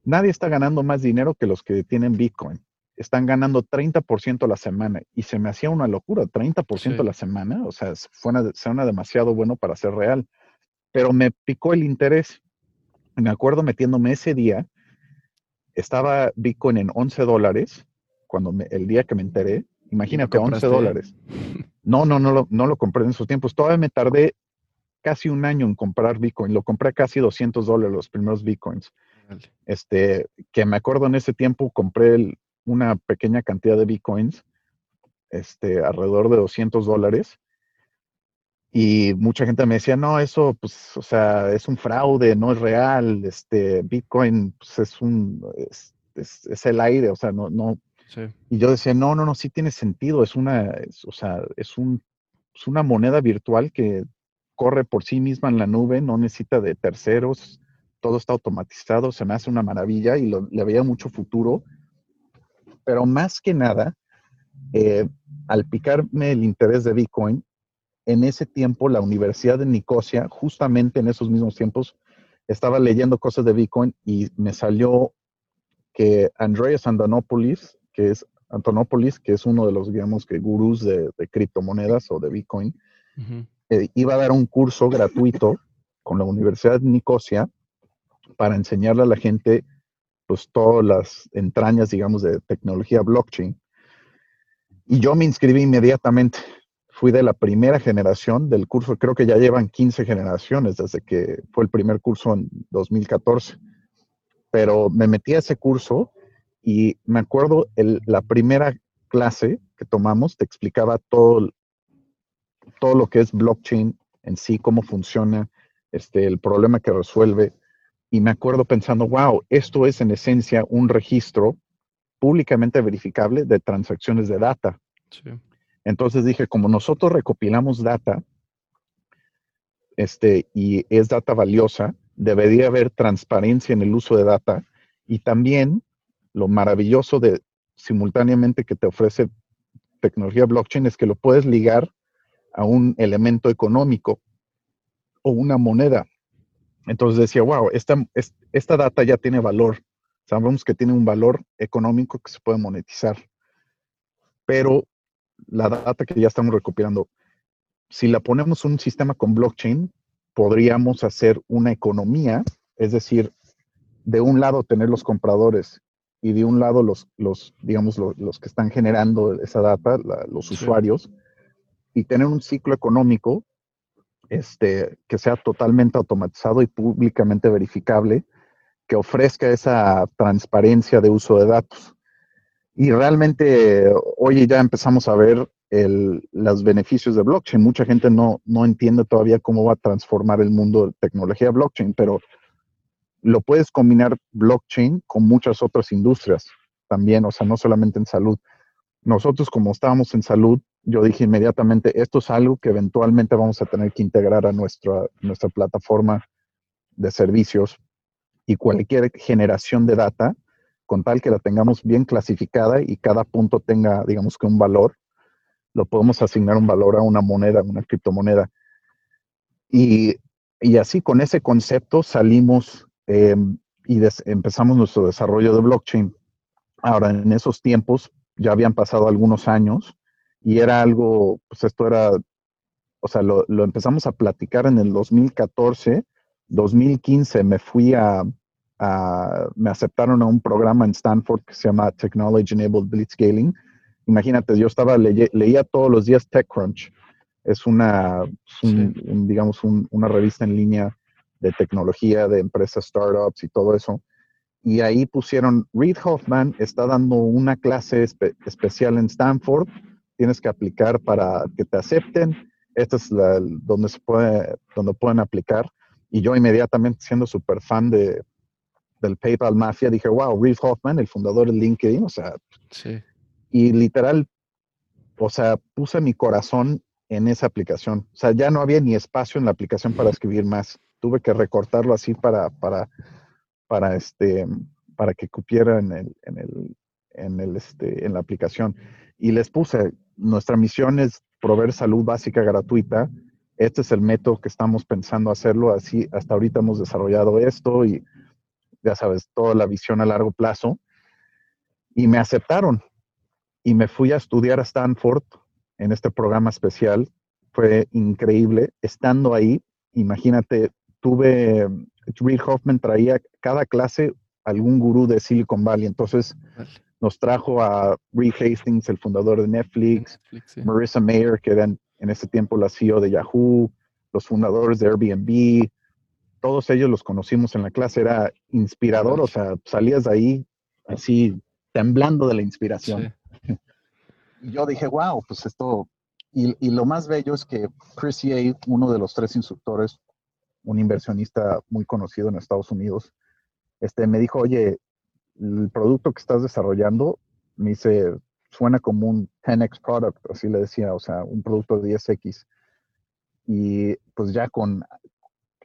nadie está ganando más dinero que los que tienen Bitcoin. Están ganando 30% a la semana. Y se me hacía una locura, 30% a la semana. O sea, suena, suena demasiado bueno para ser real. Pero me picó el interés. Me acuerdo metiéndome ese día, estaba Bitcoin en 11 dólares, cuando el día que me enteré, imagínate, 11 dólares. No, no, no lo, no lo compré en esos tiempos. Todavía me tardé casi un año en comprar Bitcoin. Lo compré casi 200 dólares los primeros Bitcoins. Este, que me acuerdo en ese tiempo compré una pequeña cantidad de Bitcoins, este, alrededor de 200 dólares. Y mucha gente me decía, no, eso, pues, o sea, es un fraude, no es real. Este, Bitcoin, pues, es un, es, el aire, o sea, no, no. Y yo decía, no, no, no, sí tiene sentido. Es una, o sea, es un, es una moneda virtual que corre por sí misma en la nube, no necesita de terceros, todo está automatizado, se me hace una maravilla y le veía mucho futuro. Pero más que nada, eh, al picarme el interés de Bitcoin, en ese tiempo la Universidad de Nicosia, justamente en esos mismos tiempos, estaba leyendo cosas de Bitcoin y me salió que Andreas Antonopoulos, que es Antonopoulos, que es uno de los, digamos, que gurús de, criptomonedas o de Bitcoin, eh, iba a dar un curso gratuito con la Universidad de Nicosia para enseñarle a la gente pues todas las entrañas, digamos, de tecnología blockchain. Y yo me inscribí inmediatamente. Fui de la primera generación del curso, creo que ya llevan 15 generaciones desde que fue el primer curso en 2014. Pero me metí a ese curso y me acuerdo la primera clase que tomamos te explicaba todo, todo lo que es blockchain en sí, cómo funciona, este, el problema que resuelve. Y me acuerdo pensando, wow, esto es en esencia un registro públicamente verificable de transacciones de data. Entonces dije, como nosotros recopilamos data este, y es data valiosa, debería haber transparencia en el uso de data y también lo maravilloso de simultáneamente que te ofrece tecnología blockchain es que lo puedes ligar a un elemento económico o una moneda. Entonces decía, wow, esta, esta data ya tiene valor. Sabemos que tiene un valor económico que se puede monetizar. Pero la data que ya estamos recopilando, si la ponemos en un sistema con blockchain, podríamos hacer una economía, es decir, de un lado tener los compradores y de un lado los, los digamos, los, que están generando esa data, los usuarios, y tener un ciclo económico este, que sea totalmente automatizado y públicamente verificable, que ofrezca esa transparencia de uso de datos. Y realmente hoy ya empezamos a ver los beneficios de blockchain. Mucha gente no, no entiende todavía cómo va a transformar el mundo de tecnología blockchain, pero lo puedes combinar blockchain con muchas otras industrias también, o sea, no solamente en salud. Nosotros como estábamos en salud, yo dije inmediatamente, esto es algo que eventualmente vamos a tener que integrar a nuestra, nuestra plataforma de servicios y cualquier generación de data, con tal que la tengamos bien clasificada y cada punto tenga, digamos que un valor, lo podemos asignar un valor a una moneda, una criptomoneda. Y, y así con ese concepto salimos Em, y empezamos nuestro desarrollo de blockchain. Ahora, en esos tiempos ya habían pasado algunos años y era algo, pues esto era, o sea, lo, empezamos a platicar en el 2014, 2015 me fui a, me aceptaron a un programa en Stanford que se llama Technology Enabled Blitzscaling. Imagínate, yo estaba, leía todos los días TechCrunch. Es una, digamos, una revista en línea de tecnología, de empresas, startups y todo eso. Y ahí pusieron, Reid Hoffman está dando una clase especial en Stanford, tienes que aplicar para que te acepten. Esta es la, donde se puede, donde pueden aplicar. Y yo inmediatamente, siendo súper fan de, del PayPal Mafia, dije, wow, Reid Hoffman, el fundador de LinkedIn, o sea, sí. y literal, o sea, puse mi corazón en esa aplicación. O sea, ya no había ni espacio en la aplicación para escribir más tuve que recortarlo así para, para, para, este, para que cupiera en, el, en, el, en, el, este, en la aplicación. Y les puse, nuestra misión es proveer salud básica gratuita. Este es el método que estamos pensando hacerlo. Así, hasta ahorita hemos desarrollado esto y ya sabes, toda la visión a largo plazo. Y me aceptaron. Y me fui a estudiar a Stanford en este programa especial. Fue increíble. Estando ahí, imagínate, tuve, Reid Hoffman traía cada clase algún gurú de Silicon Valley, entonces nos trajo a Reed Hastings, el fundador de Netflix, Marissa Mayer, que era en, ese tiempo la CEO de Yahoo, los fundadores de Airbnb, todos ellos los conocimos en la clase, era inspirador, o sea, salías de ahí así temblando de la inspiración. Y yo dije, wow, pues esto, y, y, lo más bello es que Chris Ye, uno de los tres instructores, un inversionista muy conocido en Estados Unidos, este, me dijo, oye, el producto que estás desarrollando, me dice, suena como un 10x product, así le decía, o sea, un producto de 10x. Y pues ya con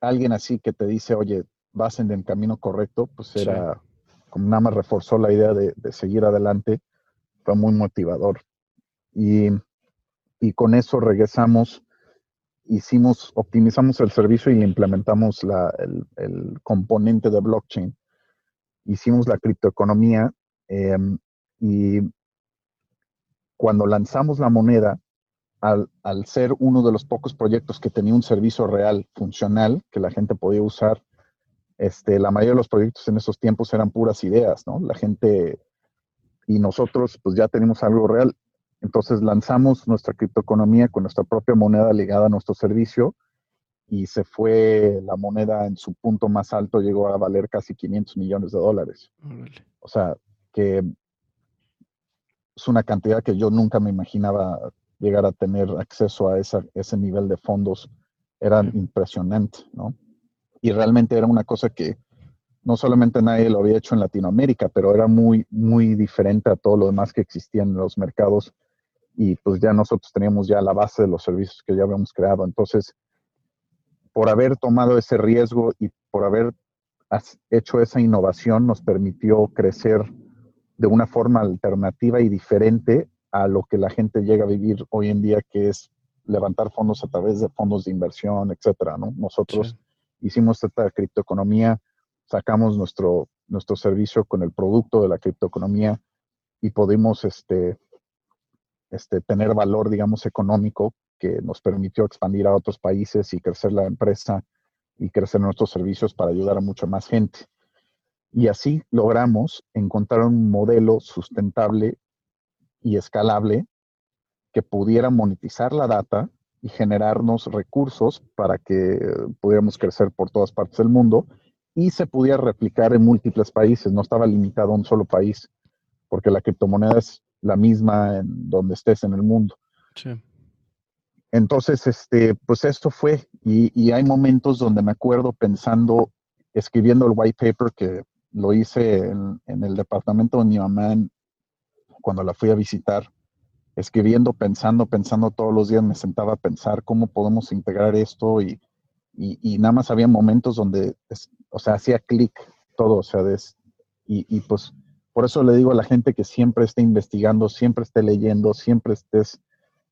alguien así que te dice, oye, vas en el camino correcto, pues era, como nada más reforzó la idea de, de, seguir adelante, fue muy motivador. Y, y con eso regresamos hicimos, optimizamos el servicio y implementamos el, componente de blockchain. Hicimos la criptoeconomía em, y cuando lanzamos la moneda, al, ser uno de los pocos proyectos que tenía un servicio real, funcional, que la gente podía usar, este, la mayoría de los proyectos en esos tiempos eran puras ideas, ¿no? La gente y nosotros pues ya tenemos algo real. Entonces lanzamos nuestra criptoeconomía con nuestra propia moneda ligada a nuestro servicio y se fue la moneda en su punto más alto, llegó a valer casi 500 millones de dólares. O sea, que es una cantidad que yo nunca me imaginaba llegar a tener acceso a ese nivel de fondos. Era impresionante, ¿no? Y realmente era una cosa que no solamente nadie lo había hecho en Latinoamérica, pero era muy, muy diferente a todo lo demás que existía en los mercados. Y pues ya nosotros teníamos ya la base de los servicios que ya habíamos creado. Entonces, por haber tomado ese riesgo y por haber hecho esa innovación, nos permitió crecer de una forma alternativa y diferente a lo que la gente llega a vivir hoy en día, que es levantar fondos a través de fondos de inversión, etcétera, ¿no? Nosotros hicimos esta criptoeconomía, sacamos nuestro, nuestro servicio con el producto de la criptoeconomía y pudimos este, este, tener valor, digamos, económico que nos permitió expandir a otros países y crecer la empresa y crecer nuestros servicios para ayudar a mucha más gente. Y así logramos encontrar un modelo sustentable y escalable que pudiera monetizar la data y generarnos recursos para que pudiéramos crecer por todas partes del mundo y se pudiera replicar en múltiples países, no estaba limitado a un solo país, porque la criptomoneda es la misma en donde estés en el mundo. Sí. Entonces, este, pues esto fue, y, hay momentos donde me acuerdo pensando, escribiendo el white paper que lo hice en, el departamento de mi mamá cuando la fui a visitar, escribiendo, pensando, pensando todos los días, me sentaba a pensar cómo podemos integrar esto y, y, nada más había momentos donde, o sea, hacía clic todo, o sea, y, y pues por eso le digo a la gente que siempre esté investigando, siempre esté leyendo, siempre estés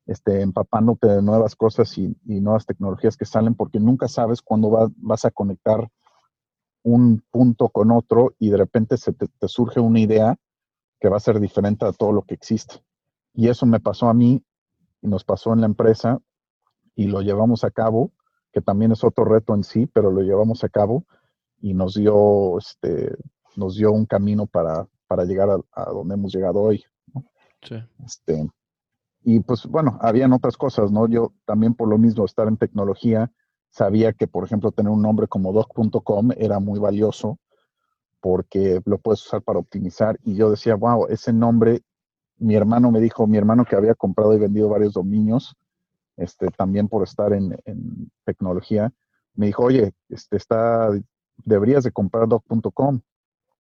este, empapándote de nuevas cosas y, nuevas tecnologías que salen, porque nunca sabes cuándo vas a conectar un punto con otro y de repente se te, surge una idea que va a ser diferente a todo lo que existe. Y eso me pasó a mí y nos pasó en la empresa y lo llevamos a cabo, que también es otro reto en sí, pero lo llevamos a cabo y nos dio, este, nos dio un camino para, para llegar a, donde hemos llegado hoy. Sí. Este, y pues bueno, habían otras cosas, ¿no? Yo también por lo mismo estar en tecnología, sabía que, por ejemplo, tener un nombre como doc.com era muy valioso porque lo puedes usar para optimizar. Y yo decía, wow, ese nombre, mi hermano me dijo, mi hermano que había comprado y vendido varios dominios, este, también por estar en, tecnología, me dijo, oye, este, está, deberías de comprar doc.com.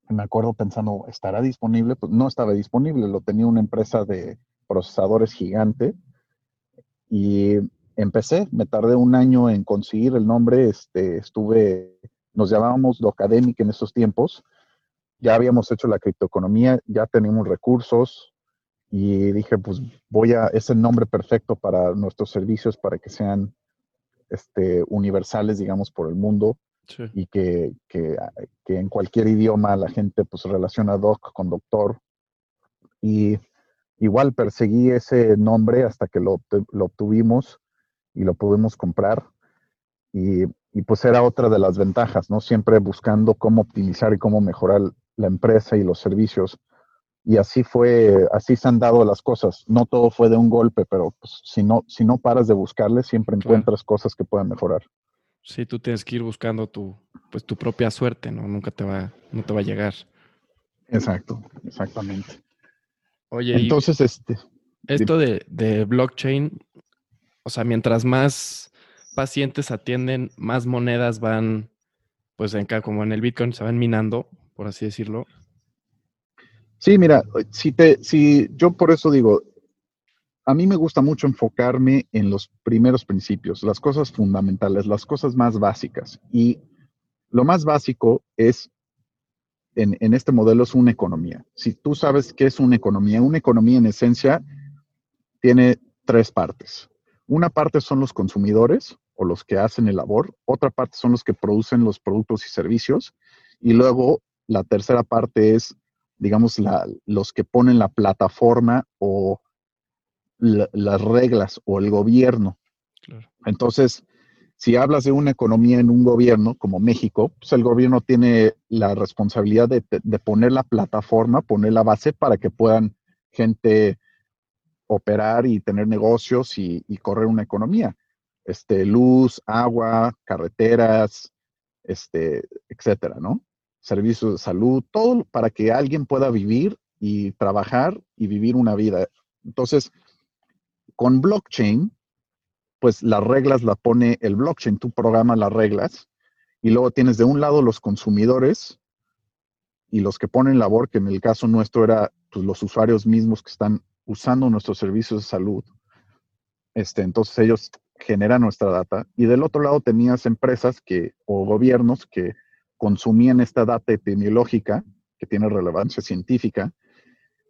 Me acuerdo pensando, ¿estará disponible? Pues no estaba disponible, lo tenía una empresa de, procesadores gigante. Y empecé, me tardé un año en conseguir el nombre, este, estuve, nos llamábamos Docademic en esos tiempos, ya habíamos hecho la criptoeconomía, ya teníamos recursos y dije, pues voy a, es el nombre perfecto para nuestros servicios, para que sean este, universales, digamos, por el mundo. Y que, que, que, en cualquier idioma la gente pues relaciona doc con doctor. Y igual perseguí ese nombre hasta que lo, obtuvimos y lo pudimos comprar. Y, pues era otra de las ventajas, ¿no? Siempre buscando cómo optimizar y cómo mejorar la empresa y los servicios. Y así fue, así se han dado las cosas. No todo fue de un golpe, pero pues, si, no, si no paras de buscarle, siempre encuentras cosas que pueden mejorar. Sí, tú tienes que ir buscando tu, pues, tu propia suerte, ¿no? Nunca te va, no te va a llegar. Exacto, exactamente. Oye, entonces, este. Esto de, blockchain, o sea, mientras más pacientes atienden, más monedas van, pues en, como en el Bitcoin, se van minando, por así decirlo. Sí, mira, si te, si yo por eso digo, a mí me gusta mucho enfocarme en los primeros principios, las cosas fundamentales, las cosas más básicas. Y lo más básico es en, este modelo es una economía. Si tú sabes qué es una economía, una economía en esencia tiene tres partes. Una parte son los consumidores o los que hacen el labor, otra parte son los que producen los productos y servicios, y luego la tercera parte es, digamos, los que ponen la plataforma o las reglas o el gobierno. Entonces, si hablas de una economía en un gobierno como México, pues el gobierno tiene la responsabilidad de, poner la plataforma, poner la base para que puedan gente operar y tener negocios y, correr una economía. Este, luz, agua, carreteras, este, etcétera, ¿no? Servicios de salud, todo para que alguien pueda vivir y trabajar y vivir una vida. Entonces, con blockchain, pues las reglas la pone el blockchain, tú programas las reglas y luego tienes de un lado los consumidores y los que ponen labor, que en el caso nuestro era pues, los usuarios mismos que están usando nuestros servicios de salud. Este, entonces ellos generan nuestra data y del otro lado tenías empresas que o gobiernos que consumían esta data epidemiológica que tiene relevancia científica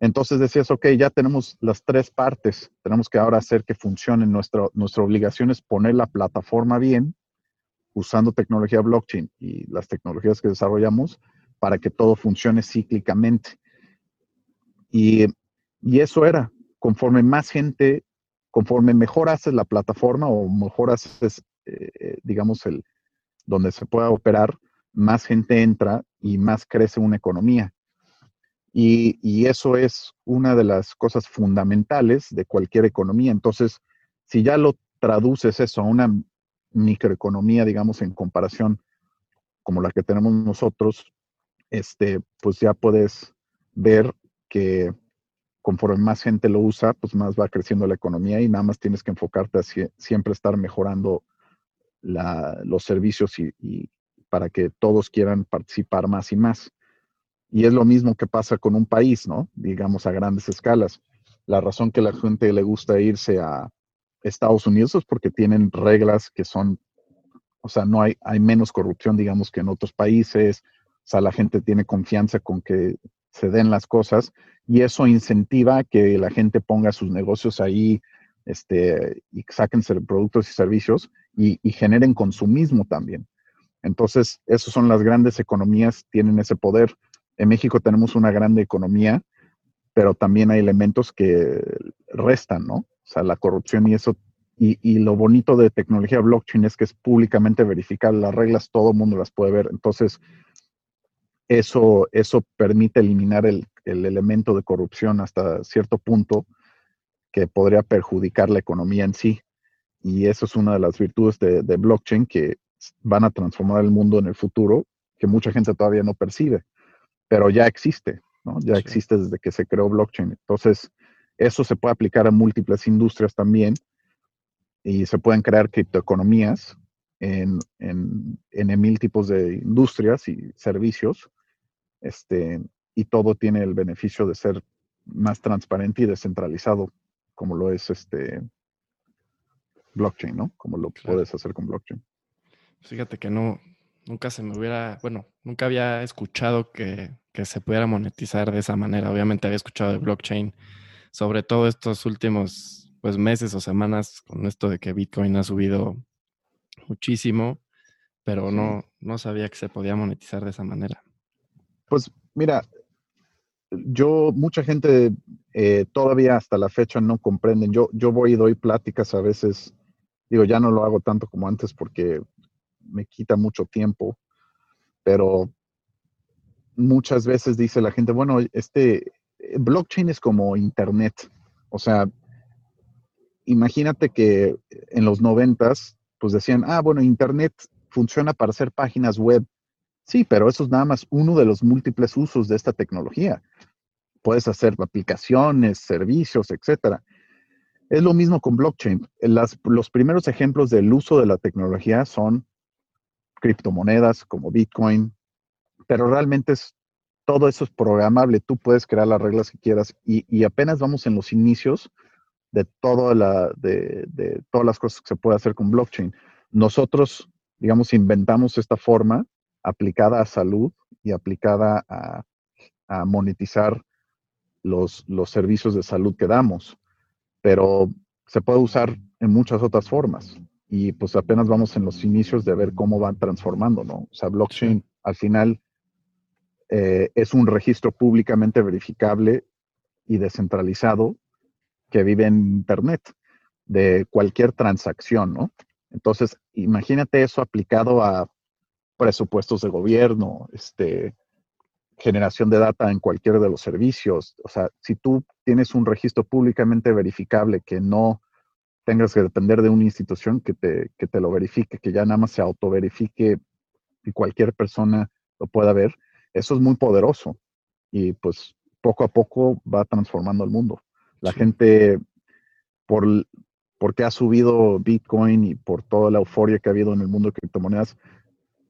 entonces decías, ok, ya tenemos las tres partes, tenemos que ahora hacer que funcione. Nuestra, nuestra obligación es poner la plataforma bien, usando tecnología blockchain y las tecnologías que desarrollamos para que todo funcione cíclicamente. Y, eso era, conforme más gente, conforme mejor haces la plataforma o mejor haces, eh, digamos, el donde se pueda operar, más gente entra y más crece una economía. Y, eso es una de las cosas fundamentales de cualquier economía. Entonces, si ya lo traduces eso a una microeconomía, digamos, en comparación como la que tenemos nosotros, este, pues ya puedes ver que conforme más gente lo usa, pues más va creciendo la economía y nada más tienes que enfocarte a siempre estar mejorando los servicios y para que todos quieran participar más y más. Y es lo mismo que pasa con un país, ¿no? Digamos a grandes escalas. La razón que la gente le gusta irse a Estados Unidos es porque tienen reglas que son, o sea, no hay, hay menos corrupción, digamos, que en otros países. O sea, la gente tiene confianza con que se den las cosas y eso incentiva que la gente ponga sus negocios ahí este, y saquen productos y servicios y, y generen consumismo también. Entonces, esas son las grandes economías, tienen ese poder. En México tenemos una grande economía, pero también hay elementos que restan, ¿no? O sea, la corrupción y eso. Y, lo bonito de tecnología blockchain es que es públicamente verificable. Las reglas todo el mundo las puede ver. Entonces, eso, eso permite eliminar el, elemento de corrupción hasta cierto punto que podría perjudicar la economía en sí. Y eso es una de las virtudes de, de blockchain que van a transformar el mundo en el futuro que mucha gente todavía no percibe pero ya existe, ¿no? Ya existe desde que se creó blockchain. Entonces, eso se puede aplicar a múltiples industrias también y se pueden crear criptoeconomías en, en, en mil tipos de industrias y servicios. Este, y todo tiene el beneficio de ser más transparente y descentralizado, como lo es este blockchain, ¿no? Como lo puedes hacer con blockchain. Fíjate que no, nunca se me hubiera, bueno, nunca había escuchado que, se pudiera monetizar de esa manera. Obviamente había escuchado de blockchain, sobre todo estos últimos pues, meses o semanas con esto de que Bitcoin ha subido muchísimo, pero no, no sabía que se podía monetizar de esa manera. Pues mira, yo, mucha gente eh, todavía hasta la fecha no comprenden. Yo, yo voy y doy pláticas a veces, digo, ya no lo hago tanto como antes porque me quita mucho tiempo, pero muchas veces dice la gente, bueno, este blockchain es como Internet. O sea, imagínate que en los noventas, pues decían, ah, bueno, Internet funciona para hacer páginas web. Sí, pero eso es nada más uno de los múltiples usos de esta tecnología. Puedes hacer aplicaciones, servicios, etcétera. Es lo mismo con blockchain. los primeros ejemplos del uso de la tecnología son criptomonedas como Bitcoin, pero realmente es, todo eso es programable, tú puedes crear las reglas que quieras y, apenas vamos en los inicios de, todas las cosas que se puede hacer con blockchain. Nosotros, digamos, inventamos esta forma aplicada a salud y aplicada a, monetizar los servicios de salud que damos, pero se puede usar en muchas otras formas y pues apenas vamos en los inicios de ver cómo van transformando, ¿no? O sea, blockchain al final eh, es un registro públicamente verificable y descentralizado que vive en Internet de cualquier transacción, ¿no? Entonces, imagínate eso aplicado a presupuestos de gobierno, este, generación de data en cualquiera de los servicios. O sea, si tú tienes un registro públicamente verificable que no tengas que depender de una institución que te, que te lo verifique, que ya nada más se autoverifique y cualquier persona lo pueda ver, eso es muy poderoso. Y pues poco a poco va transformando el mundo. La gente, por, porque ha subido Bitcoin y por toda la euforia que ha habido en el mundo de criptomonedas,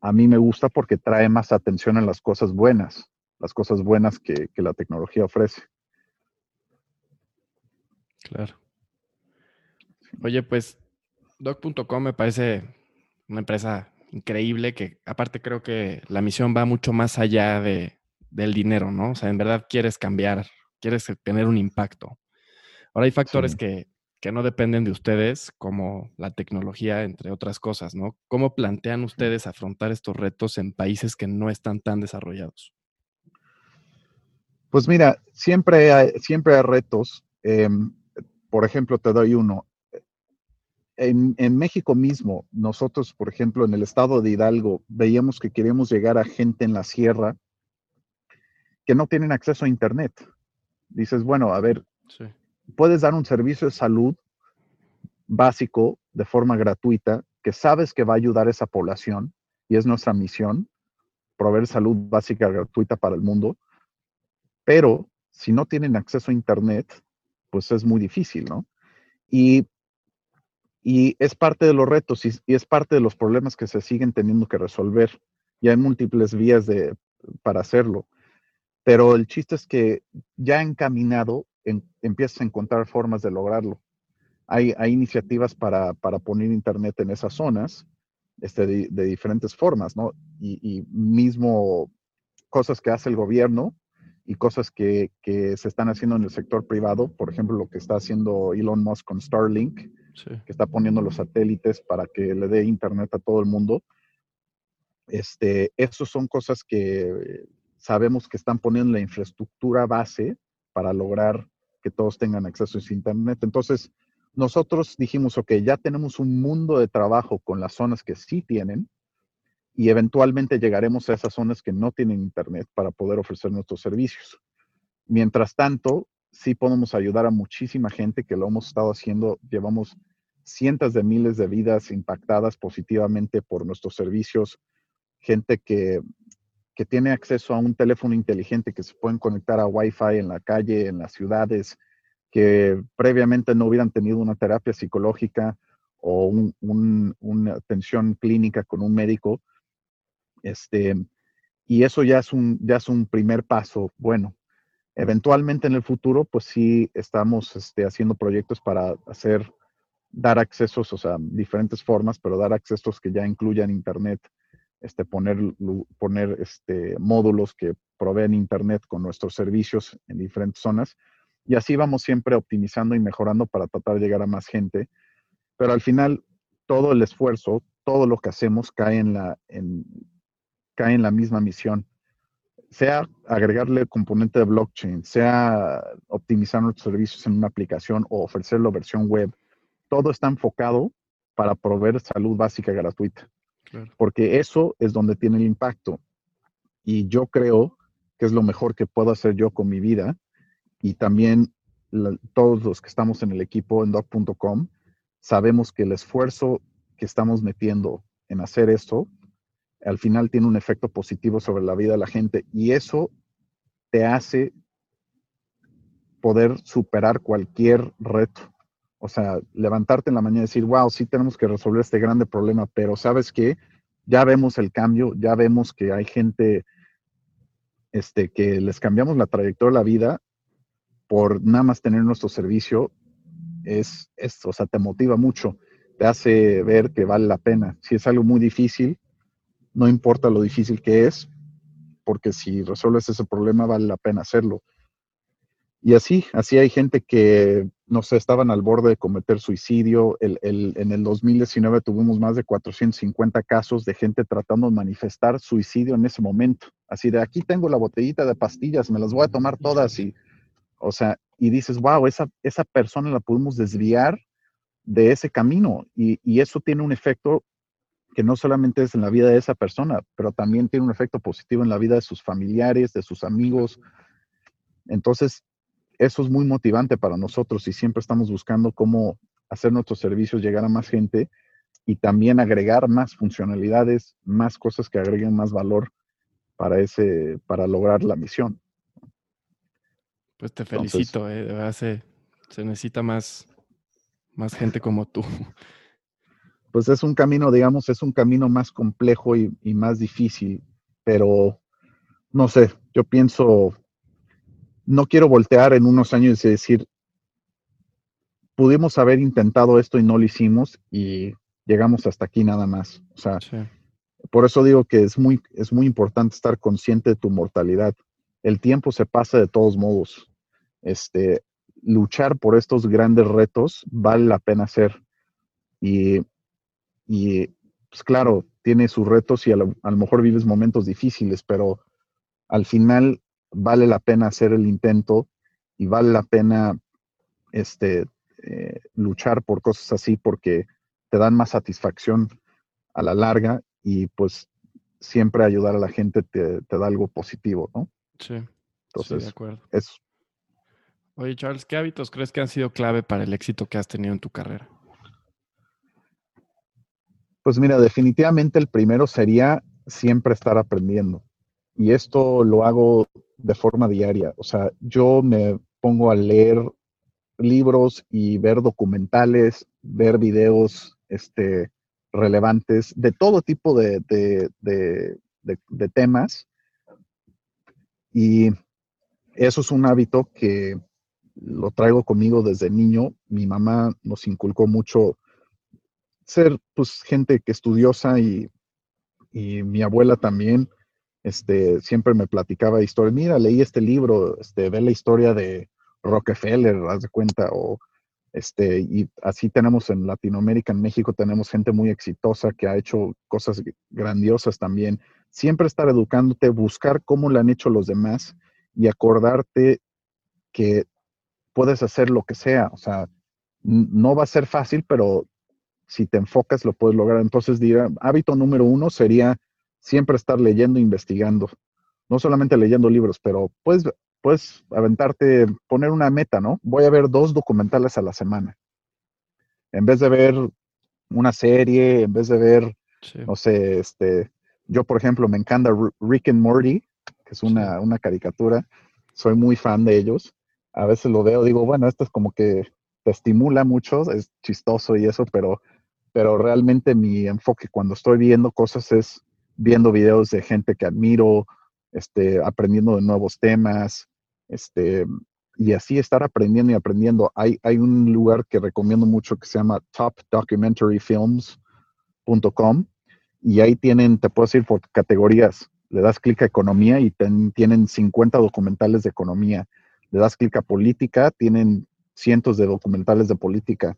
a mí me gusta porque trae más atención a las cosas buenas, las cosas buenas que, la tecnología ofrece. Claro. Oye, pues doc.com me parece una empresa increíble que aparte creo que la misión va mucho más allá de, del dinero, ¿no? O sea, en verdad quieres cambiar, quieres tener un impacto. Ahora hay factores que, que, no dependen de ustedes, como la tecnología, entre otras cosas, ¿no? ¿Cómo plantean ustedes afrontar estos retos en países que no están tan desarrollados? Pues mira, siempre hay, siempre hay retos. Em, por ejemplo, te doy uno. En, en, México mismo, nosotros, por ejemplo, en el estado de Hidalgo, veíamos que queríamos llegar a gente en la sierra que no tienen acceso a Internet. Dices, bueno, a ver, puedes dar un servicio de salud básico de forma gratuita que sabes que va a ayudar a esa población y es nuestra misión, proveer salud básica gratuita para el mundo, pero si no tienen acceso a Internet, pues es muy difícil, ¿no? Y, y es parte de los retos y, es parte de los problemas que se siguen teniendo que resolver. Y hay múltiples vías de, para hacerlo. Pero el chiste es que ya encaminado empiezas a encontrar formas de lograrlo. Hay, hay iniciativas para, para, poner internet en esas zonas este, de, diferentes formas, ¿no? Y, y, mismo cosas que hace el gobierno y cosas que, que, se están haciendo en el sector privado, por ejemplo, lo que está haciendo Elon Musk con Starlink, que está poniendo los satélites para que le dé internet a todo el mundo. Este, esos son cosas que sabemos que están poniendo la infraestructura base para lograr que todos tengan acceso a Internet. Entonces, nosotros dijimos, ok, ya tenemos un mundo de trabajo con las zonas que sí tienen y eventualmente llegaremos a esas zonas que no tienen Internet para poder ofrecer nuestros servicios. Mientras tanto, sí podemos ayudar a muchísima gente que lo hemos estado haciendo. Llevamos cientos de miles de vidas impactadas positivamente por nuestros servicios. Gente que que tiene acceso a un teléfono inteligente que se pueden conectar a Wi-Fi en la calle, en las ciudades, que previamente no hubieran tenido una terapia psicológica o una atención clínica con un médico. Este, y eso ya es, un, ya es un primer paso bueno. Eventualmente en el futuro, pues sí estamos este, haciendo proyectos para hacer, dar accesos, o sea, diferentes formas, pero dar accesos que ya incluyan Internet este, poner, poner este, módulos que proveen Internet con nuestros servicios en diferentes zonas. Y así vamos siempre optimizando y mejorando para tratar de llegar a más gente. Pero al final, todo el esfuerzo, todo lo que hacemos cae en la, en, cae en la misma misión. Sea agregarle el componente de blockchain, sea optimizar nuestros servicios en una aplicación o ofrecerlo versión web, todo está enfocado para proveer salud básica gratuita. Porque eso es donde tiene el impacto. Y yo creo que es lo mejor que puedo hacer yo con mi vida. Y también todos los que estamos en el equipo en doc.com sabemos que el esfuerzo que estamos metiendo en hacer esto al final tiene un efecto positivo sobre la vida de la gente y eso te hace poder superar cualquier reto. O sea, levantarte en la mañana y decir, wow, sí tenemos que resolver este grande problema, pero sabes que ya vemos el cambio, ya vemos que hay gente este, que les cambiamos la trayectoria de la vida por nada más tener nuestro servicio, es, es, o sea, te motiva mucho, te hace ver que vale la pena. Si es algo muy difícil, no importa lo difícil que es, porque si resuelves ese problema, vale la pena hacerlo. Y así, así hay gente que, no sé, estaban al borde de cometer suicidio. En el 2019 tuvimos más de 450 casos de gente tratando de manifestar suicidio en ese momento. Así de, aquí tengo la botellita de pastillas, me las voy a tomar todas y, o sea, y dices, wow, esa, esa persona la pudimos desviar de ese camino y, y, eso tiene un efecto que no solamente es en la vida de esa persona, pero también tiene un efecto positivo en la vida de sus familiares, de sus amigos. Entonces, eso es muy motivante para nosotros y siempre estamos buscando cómo hacer nuestros servicios llegar a más gente y también agregar más funcionalidades, más cosas que agreguen más valor para ese, para lograr la misión. Pues te felicito, eh, se, se necesita más, más gente como tú. Pues es un camino, digamos, es un camino más complejo y, y más difícil, pero no sé, yo pienso, no quiero voltear en unos años y decir, pudimos haber intentado esto y no lo hicimos y llegamos hasta aquí nada más. O sea, por eso digo que es muy, es muy importante estar consciente de tu mortalidad. El tiempo se pasa de todos modos. Este, luchar por estos grandes retos vale la pena hacer. Y, y pues claro, tiene sus retos y a lo, a lo mejor vives momentos difíciles, pero al final vale la pena hacer el intento y vale la pena este, eh, luchar por cosas así porque te dan más satisfacción a la larga y pues siempre ayudar a la gente te, da algo positivo, ¿no? Sí. Entonces, de acuerdo. Es... Oye, Charles, ¿qué hábitos crees que han sido clave para el éxito que has tenido en tu carrera? Pues mira, definitivamente el primero sería siempre estar aprendiendo. Y esto lo hago de forma diaria. O sea, yo me pongo a leer libros y ver documentales, ver videos este, relevantes de todo tipo de, de, temas. Y eso es un hábito que lo traigo conmigo desde niño. Mi mamá nos inculcó mucho ser pues gente que estudiosa y, y mi abuela también este, siempre me platicaba historias. Mira, leí este libro, este, ve la historia de Rockefeller, haz de cuenta, o este, y así tenemos en Latinoamérica, en México, tenemos gente muy exitosa que ha hecho cosas grandiosas también. Siempre estar educándote, buscar cómo lo han hecho los demás y acordarte que puedes hacer lo que sea. O sea, no va a ser fácil, pero si te enfocas lo puedes lograr. Entonces, diría, hábito número uno sería siempre estar leyendo investigando. No solamente leyendo libros, pero puedes, puedes aventarte, poner una meta, ¿no? Voy a ver dos documentales a la semana. En vez de ver una serie, en vez de ver, no sé, este, yo por ejemplo me encanta Rick and Morty, que es una, una caricatura, soy muy fan de ellos. A veces lo veo, digo, bueno, esto es como que te estimula mucho, es chistoso y eso, pero, pero realmente mi enfoque cuando estoy viendo cosas es viendo videos de gente que admiro, este, aprendiendo de nuevos temas, este, y así estar aprendiendo y aprendiendo. Hay, hay un lugar que recomiendo mucho que se llama topdocumentaryfilms.com y ahí tienen, te puedes ir por categorías. Le das clic a economía y tienen 50 documentales de economía. Le das clic a política, tienen cientos de documentales de política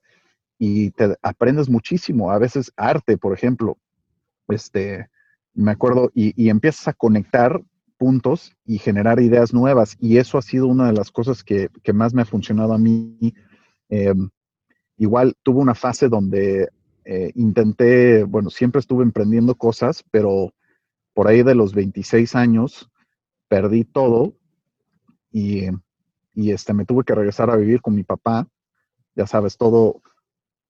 y te aprendes muchísimo. A veces arte, por ejemplo. Este, me acuerdo, y, empiezas a conectar puntos y generar ideas nuevas. Y eso ha sido una de las cosas que, más me ha funcionado a mí. Em, igual tuve una fase donde eh, intenté, bueno, siempre estuve emprendiendo cosas, pero por ahí de los 26 años perdí todo y, y este, me tuve que regresar a vivir con mi papá. Ya sabes, todo,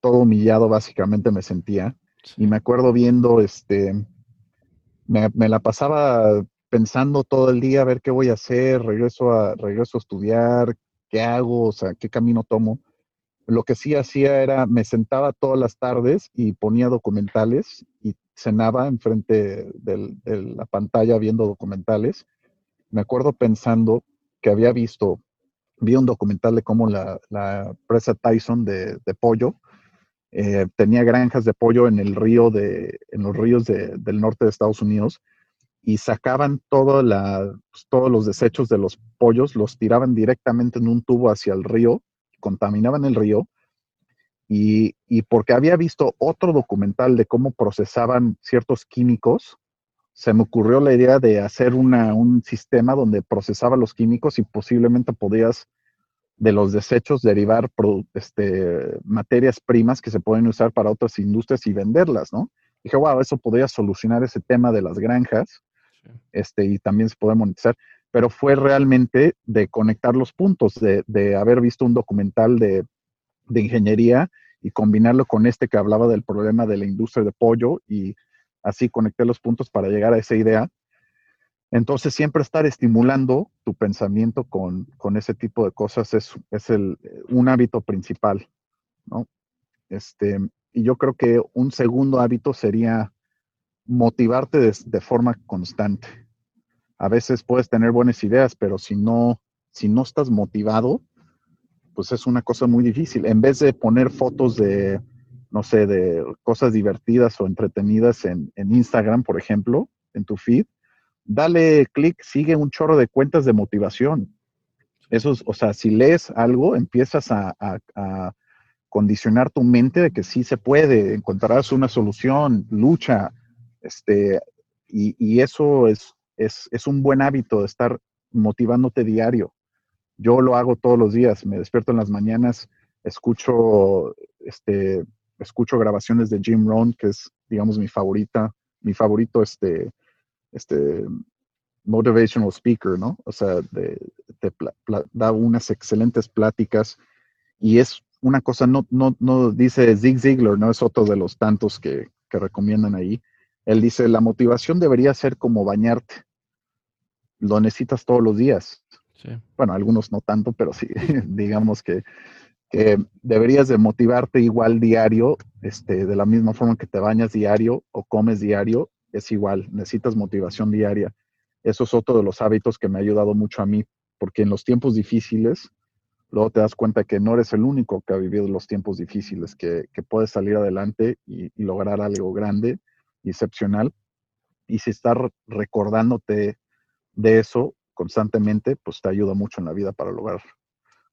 todo humillado básicamente me sentía. Y me acuerdo viendo este, me, la pasaba pensando todo el día a ver qué voy a hacer, regreso a, regreso a estudiar, qué hago, o sea, qué camino tomo. Lo que sí hacía era, me sentaba todas las tardes y ponía documentales y cenaba enfrente de la pantalla viendo documentales. Me acuerdo pensando que había visto, vi un documental de cómo la, la presa Tyson de, de pollo eh, tenía granjas de pollo en el río de, en los ríos del norte de Estados Unidos y sacaban la, pues, todos los desechos de los pollos, los tiraban directamente en un tubo hacia el río, contaminaban el río. Y, porque había visto otro documental de cómo procesaban ciertos químicos, se me ocurrió la idea de hacer una, un sistema donde procesaba los químicos y posiblemente podías de los desechos derivar este, materias primas que se pueden usar para otras industrias y venderlas, ¿no? Dije, wow, eso podría solucionar ese tema de las granjas este, y también se puede monetizar, pero fue realmente de conectar los puntos, de, haber visto un documental de, de, ingeniería y combinarlo con este que hablaba del problema de la industria de pollo y así conecté los puntos para llegar a esa idea entonces, siempre estar estimulando tu pensamiento con, ese tipo de cosas es, es el, un hábito principal, ¿no? Este, y yo creo que un segundo hábito sería motivarte de, forma constante. A veces puedes tener buenas ideas, pero si no, si no estás motivado, pues es una cosa muy difícil. En vez de poner fotos de, no sé, de cosas divertidas o entretenidas en, en Instagram, por ejemplo, en tu feed, dale clic, sigue un chorro de cuentas de motivación. Eso es, o sea, si lees algo, empiezas a, condicionar tu mente de que sí se puede, encontrarás una solución, lucha, este, y, eso es, es, un buen hábito de estar motivándote diario. Yo lo hago todos los días, me despierto en las mañanas, escucho, este, escucho grabaciones de Jim Rohn, que es, digamos, mi favorita, mi favorito, este, este motivational speaker, ¿no? O sea, te da unas excelentes pláticas y es una cosa, no, no, no dice Zig Ziglar, no es otro de los tantos que, que recomiendan ahí. Él dice, la motivación debería ser como bañarte. Lo necesitas todos los días. Bueno, algunos no tanto, pero sí, digamos que, que, deberías de motivarte igual diario, este, de la misma forma que te bañas diario o comes diario, es igual, necesitas motivación diaria. Eso es otro de los hábitos que me ha ayudado mucho a mí, porque en los tiempos difíciles, luego te das cuenta que no eres el único que ha vivido los tiempos difíciles, que, puedes salir adelante y, lograr algo grande y excepcional. Y si estás recordándote de eso constantemente, pues te ayuda mucho en la vida para lograr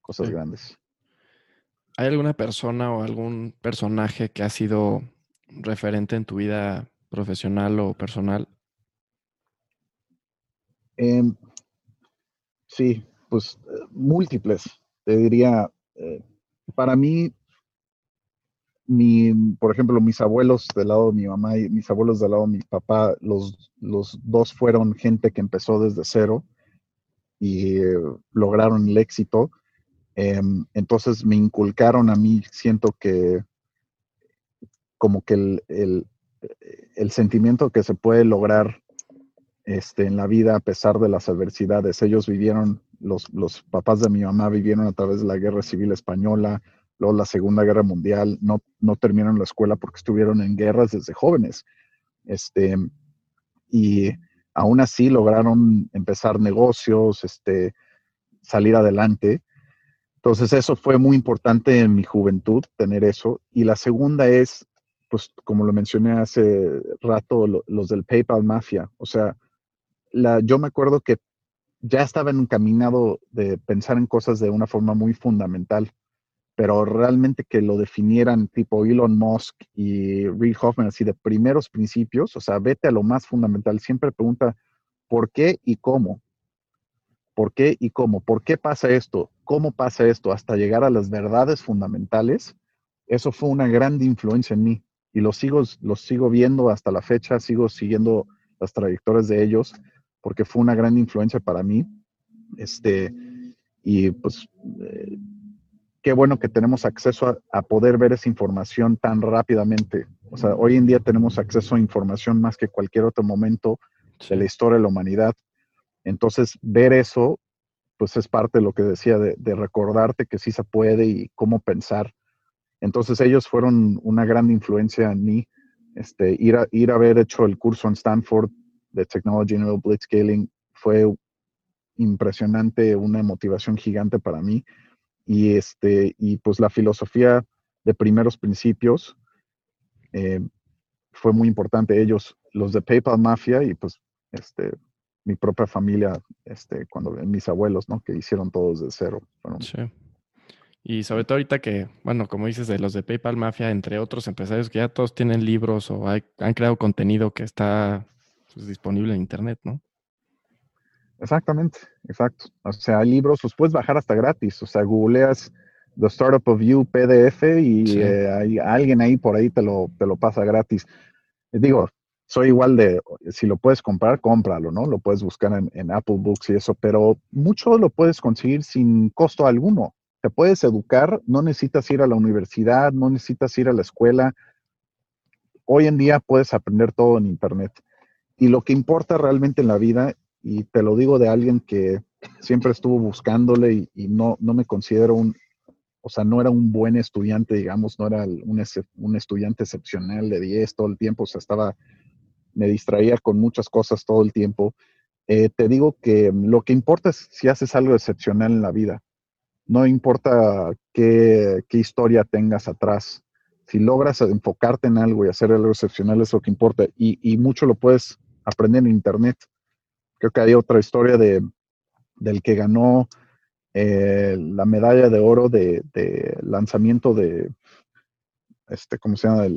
cosas grandes. ¿Hay alguna persona o algún personaje que ha sido referente en tu vida profesional o personal? Em, sí, pues eh, múltiples. Te diría, eh, para mí, mi, por ejemplo, mis abuelos del lado de mi mamá y mis abuelos del lado de mi papá, los, los dos fueron gente que empezó desde cero y eh, lograron el éxito. Em, entonces me inculcaron a mí, siento que como que el, el sentimiento que se puede lograr este, en la vida a pesar de las adversidades. Ellos vivieron, los, los papás de mi mamá vivieron a través de la Guerra Civil Española, luego la Segunda Guerra Mundial, no, no terminaron la escuela porque estuvieron en guerras desde jóvenes. Este, y aún así lograron empezar negocios, este, salir adelante. Entonces eso fue muy importante en mi juventud, tener eso. Y la segunda es pues como lo mencioné hace rato, los del PayPal Mafia. O sea, la, yo me acuerdo que ya estaba encaminado de pensar en cosas de una forma muy fundamental, pero realmente que lo definieran tipo Elon Musk y Reid Hoffman así de primeros principios, o sea, vete a lo más fundamental, siempre pregunta por qué y cómo. ¿Por qué y cómo? ¿Por qué pasa esto? ¿Cómo pasa esto? Hasta llegar a las verdades fundamentales. Eso fue una gran influencia en mí y los sigo, los sigo viendo hasta la fecha, sigo siguiendo las trayectorias de ellos, porque fue una gran influencia para mí. Este, y pues, eh, qué bueno que tenemos acceso a, poder ver esa información tan rápidamente. O sea, hoy en día tenemos acceso a información más que cualquier otro momento de la historia de la humanidad. Entonces, ver eso, pues es parte de lo que decía, de, de recordarte que sí se puede y cómo pensar entonces ellos fueron una gran influencia en mí. Este, ir, a, ir a haber hecho el curso en Stanford de Technology Enable Blitzscaling fue impresionante, una motivación gigante para mí. Y, este, y pues la filosofía de primeros principios eh, fue muy importante. Ellos, los de PayPal Mafia y pues este, mi propia familia, este, cuando mis abuelos, ¿no? Que hicieron todos de cero. sí. Y sobre todo ahorita que, bueno, como dices, de los de PayPal Mafia, entre otros empresarios que ya todos tienen libros o han creado contenido que está pues, disponible en Internet, ¿no? Exactamente, exacto. O sea, hay libros, los puedes bajar hasta gratis. O sea, googleas The Startup of You PDF y eh, hay alguien ahí por ahí te lo, te lo pasa gratis. digo, soy igual de, si lo puedes comprar, cómpralo, ¿no? Lo puedes buscar en, en, Apple Books y eso, pero mucho lo puedes conseguir sin costo alguno. Te puedes educar, no necesitas ir a la universidad, no necesitas ir a la escuela. Hoy en día puedes aprender todo en Internet. Y lo que importa realmente en la vida, y te lo digo de alguien que siempre estuvo buscándole y, no, no me considero un, o sea, no era un buen estudiante, digamos, no era un, estudiante excepcional de 10 todo el tiempo, o sea, estaba me distraía con muchas cosas todo el tiempo. Eh, te digo que lo que importa es si haces algo excepcional en la vida. No importa qué, historia tengas atrás. Si logras enfocarte en algo y hacer algo excepcional es lo que importa. Y, mucho lo puedes aprender en Internet. Creo que hay otra historia de, del que ganó eh, la medalla de oro de lanzamiento de, este, ¿cómo se llama?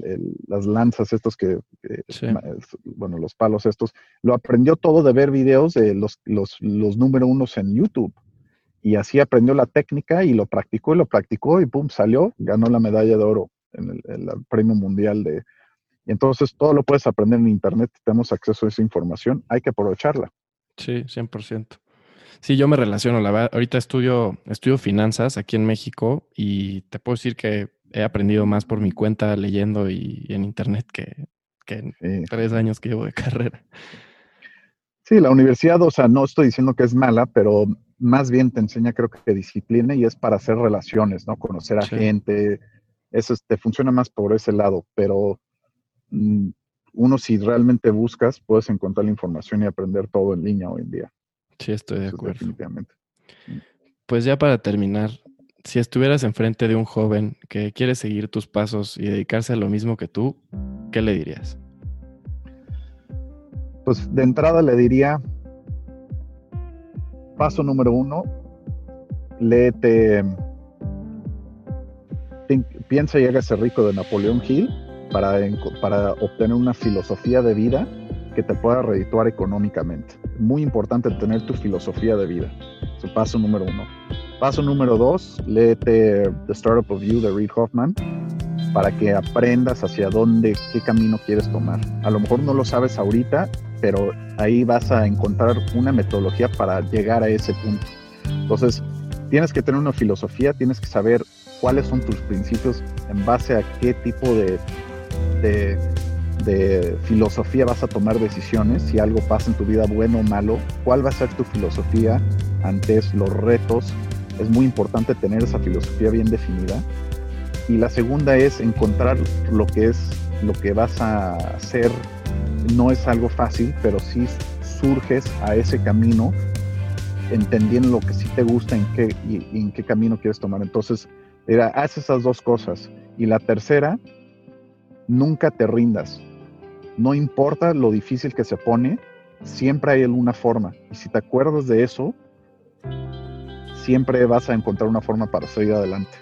las lanzas estos que, bueno, los palos estos, lo aprendió todo de ver videos de los, los, los número unos en YouTube. Y así aprendió la técnica y lo practicó y lo practicó y pum, salió, ganó la medalla de oro en el, premio mundial de... Y entonces todo lo puedes aprender en Internet, tenemos acceso a esa información, hay que aprovecharla. Sí, 100%. Sí, yo me relaciono, la verdad, ahorita estudio, estudio finanzas aquí en México y te puedo decir que he aprendido más por mi cuenta leyendo y, en internet que, en tres años que llevo de carrera. Sí, la universidad, o sea, no estoy diciendo que es mala, pero más bien te enseña, creo que disciplina y es para hacer relaciones, ¿no? Conocer a gente, eso te funciona más por ese lado, pero mm, uno si realmente buscas, puedes encontrar la información y aprender todo en línea hoy en día. Sí, estoy de acuerdo. Definitivamente. Pues ya para terminar, si estuvieras enfrente de un joven que quiere seguir tus pasos y dedicarse a lo mismo que tú, ¿qué le dirías? Pues de entrada le diría, paso número uno, léete, piensa y hágase rico de Napoleón Hill para, para obtener una filosofía de vida que te pueda redituar económicamente. Muy importante tener tu filosofía de vida. Su paso número uno. Paso número dos, léete The Startup of You de Reid Hoffman para que aprendas hacia dónde, qué camino quieres tomar. A lo mejor no lo sabes ahorita, pero ahí vas a encontrar una metodología para llegar a ese punto. Entonces, tienes que tener una filosofía, tienes que saber cuáles son tus principios en base a qué tipo de, filosofía vas a tomar decisiones, si algo pasa en tu vida bueno o malo, cuál va a ser tu filosofía ante los retos es muy importante tener esa filosofía bien definida. Y la segunda es encontrar lo que es lo que vas a hacer. No es algo fácil, pero sí surges a ese camino entendiendo lo que sí te gusta en qué, y, en qué camino quieres tomar. Entonces, era, haz esas dos cosas. Y la tercera, nunca te rindas. No importa lo difícil que se pone, siempre hay alguna forma. Y si te acuerdas de eso, siempre vas a encontrar una forma para seguir adelante.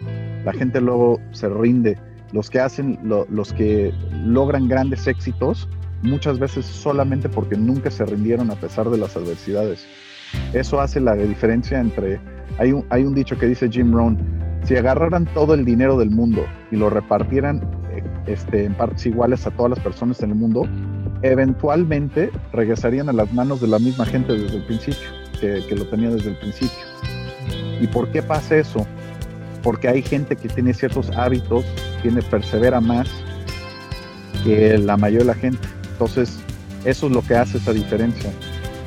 La gente luego se rinde. Los que hacen, los que logran grandes éxitos, muchas veces solamente porque nunca se rindieron a pesar de las adversidades. Eso hace la diferencia entre, hay un, hay un dicho que dice Jim Rohn, si agarraran todo el dinero del mundo y lo repartieran eh, este, en partes iguales a todas las personas en el mundo, eventualmente regresarían a las manos de la misma gente desde el principio, que, que lo tenía desde el principio. ¿Y por qué pasa eso? Porque hay gente que tiene ciertos hábitos, tiene persevera más que la mayoría de la gente. Entonces, eso es lo que hace esa diferencia.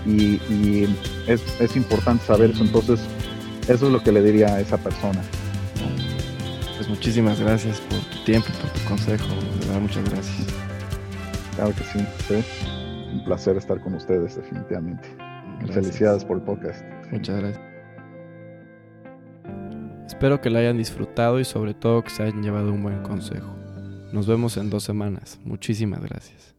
Y, es, importante saber eso. Entonces, eso es lo que le diría a esa persona. Pues muchísimas gracias por tu tiempo, por tu consejo. De verdad, muchas gracias. Claro que sí, sí. Un placer estar con ustedes, definitivamente. Felicidades por el podcast. Muchas gracias. Espero que lo hayan disfrutado y sobre todo que se hayan llevado un buen consejo. Nos vemos en dos semanas. Muchísimas gracias.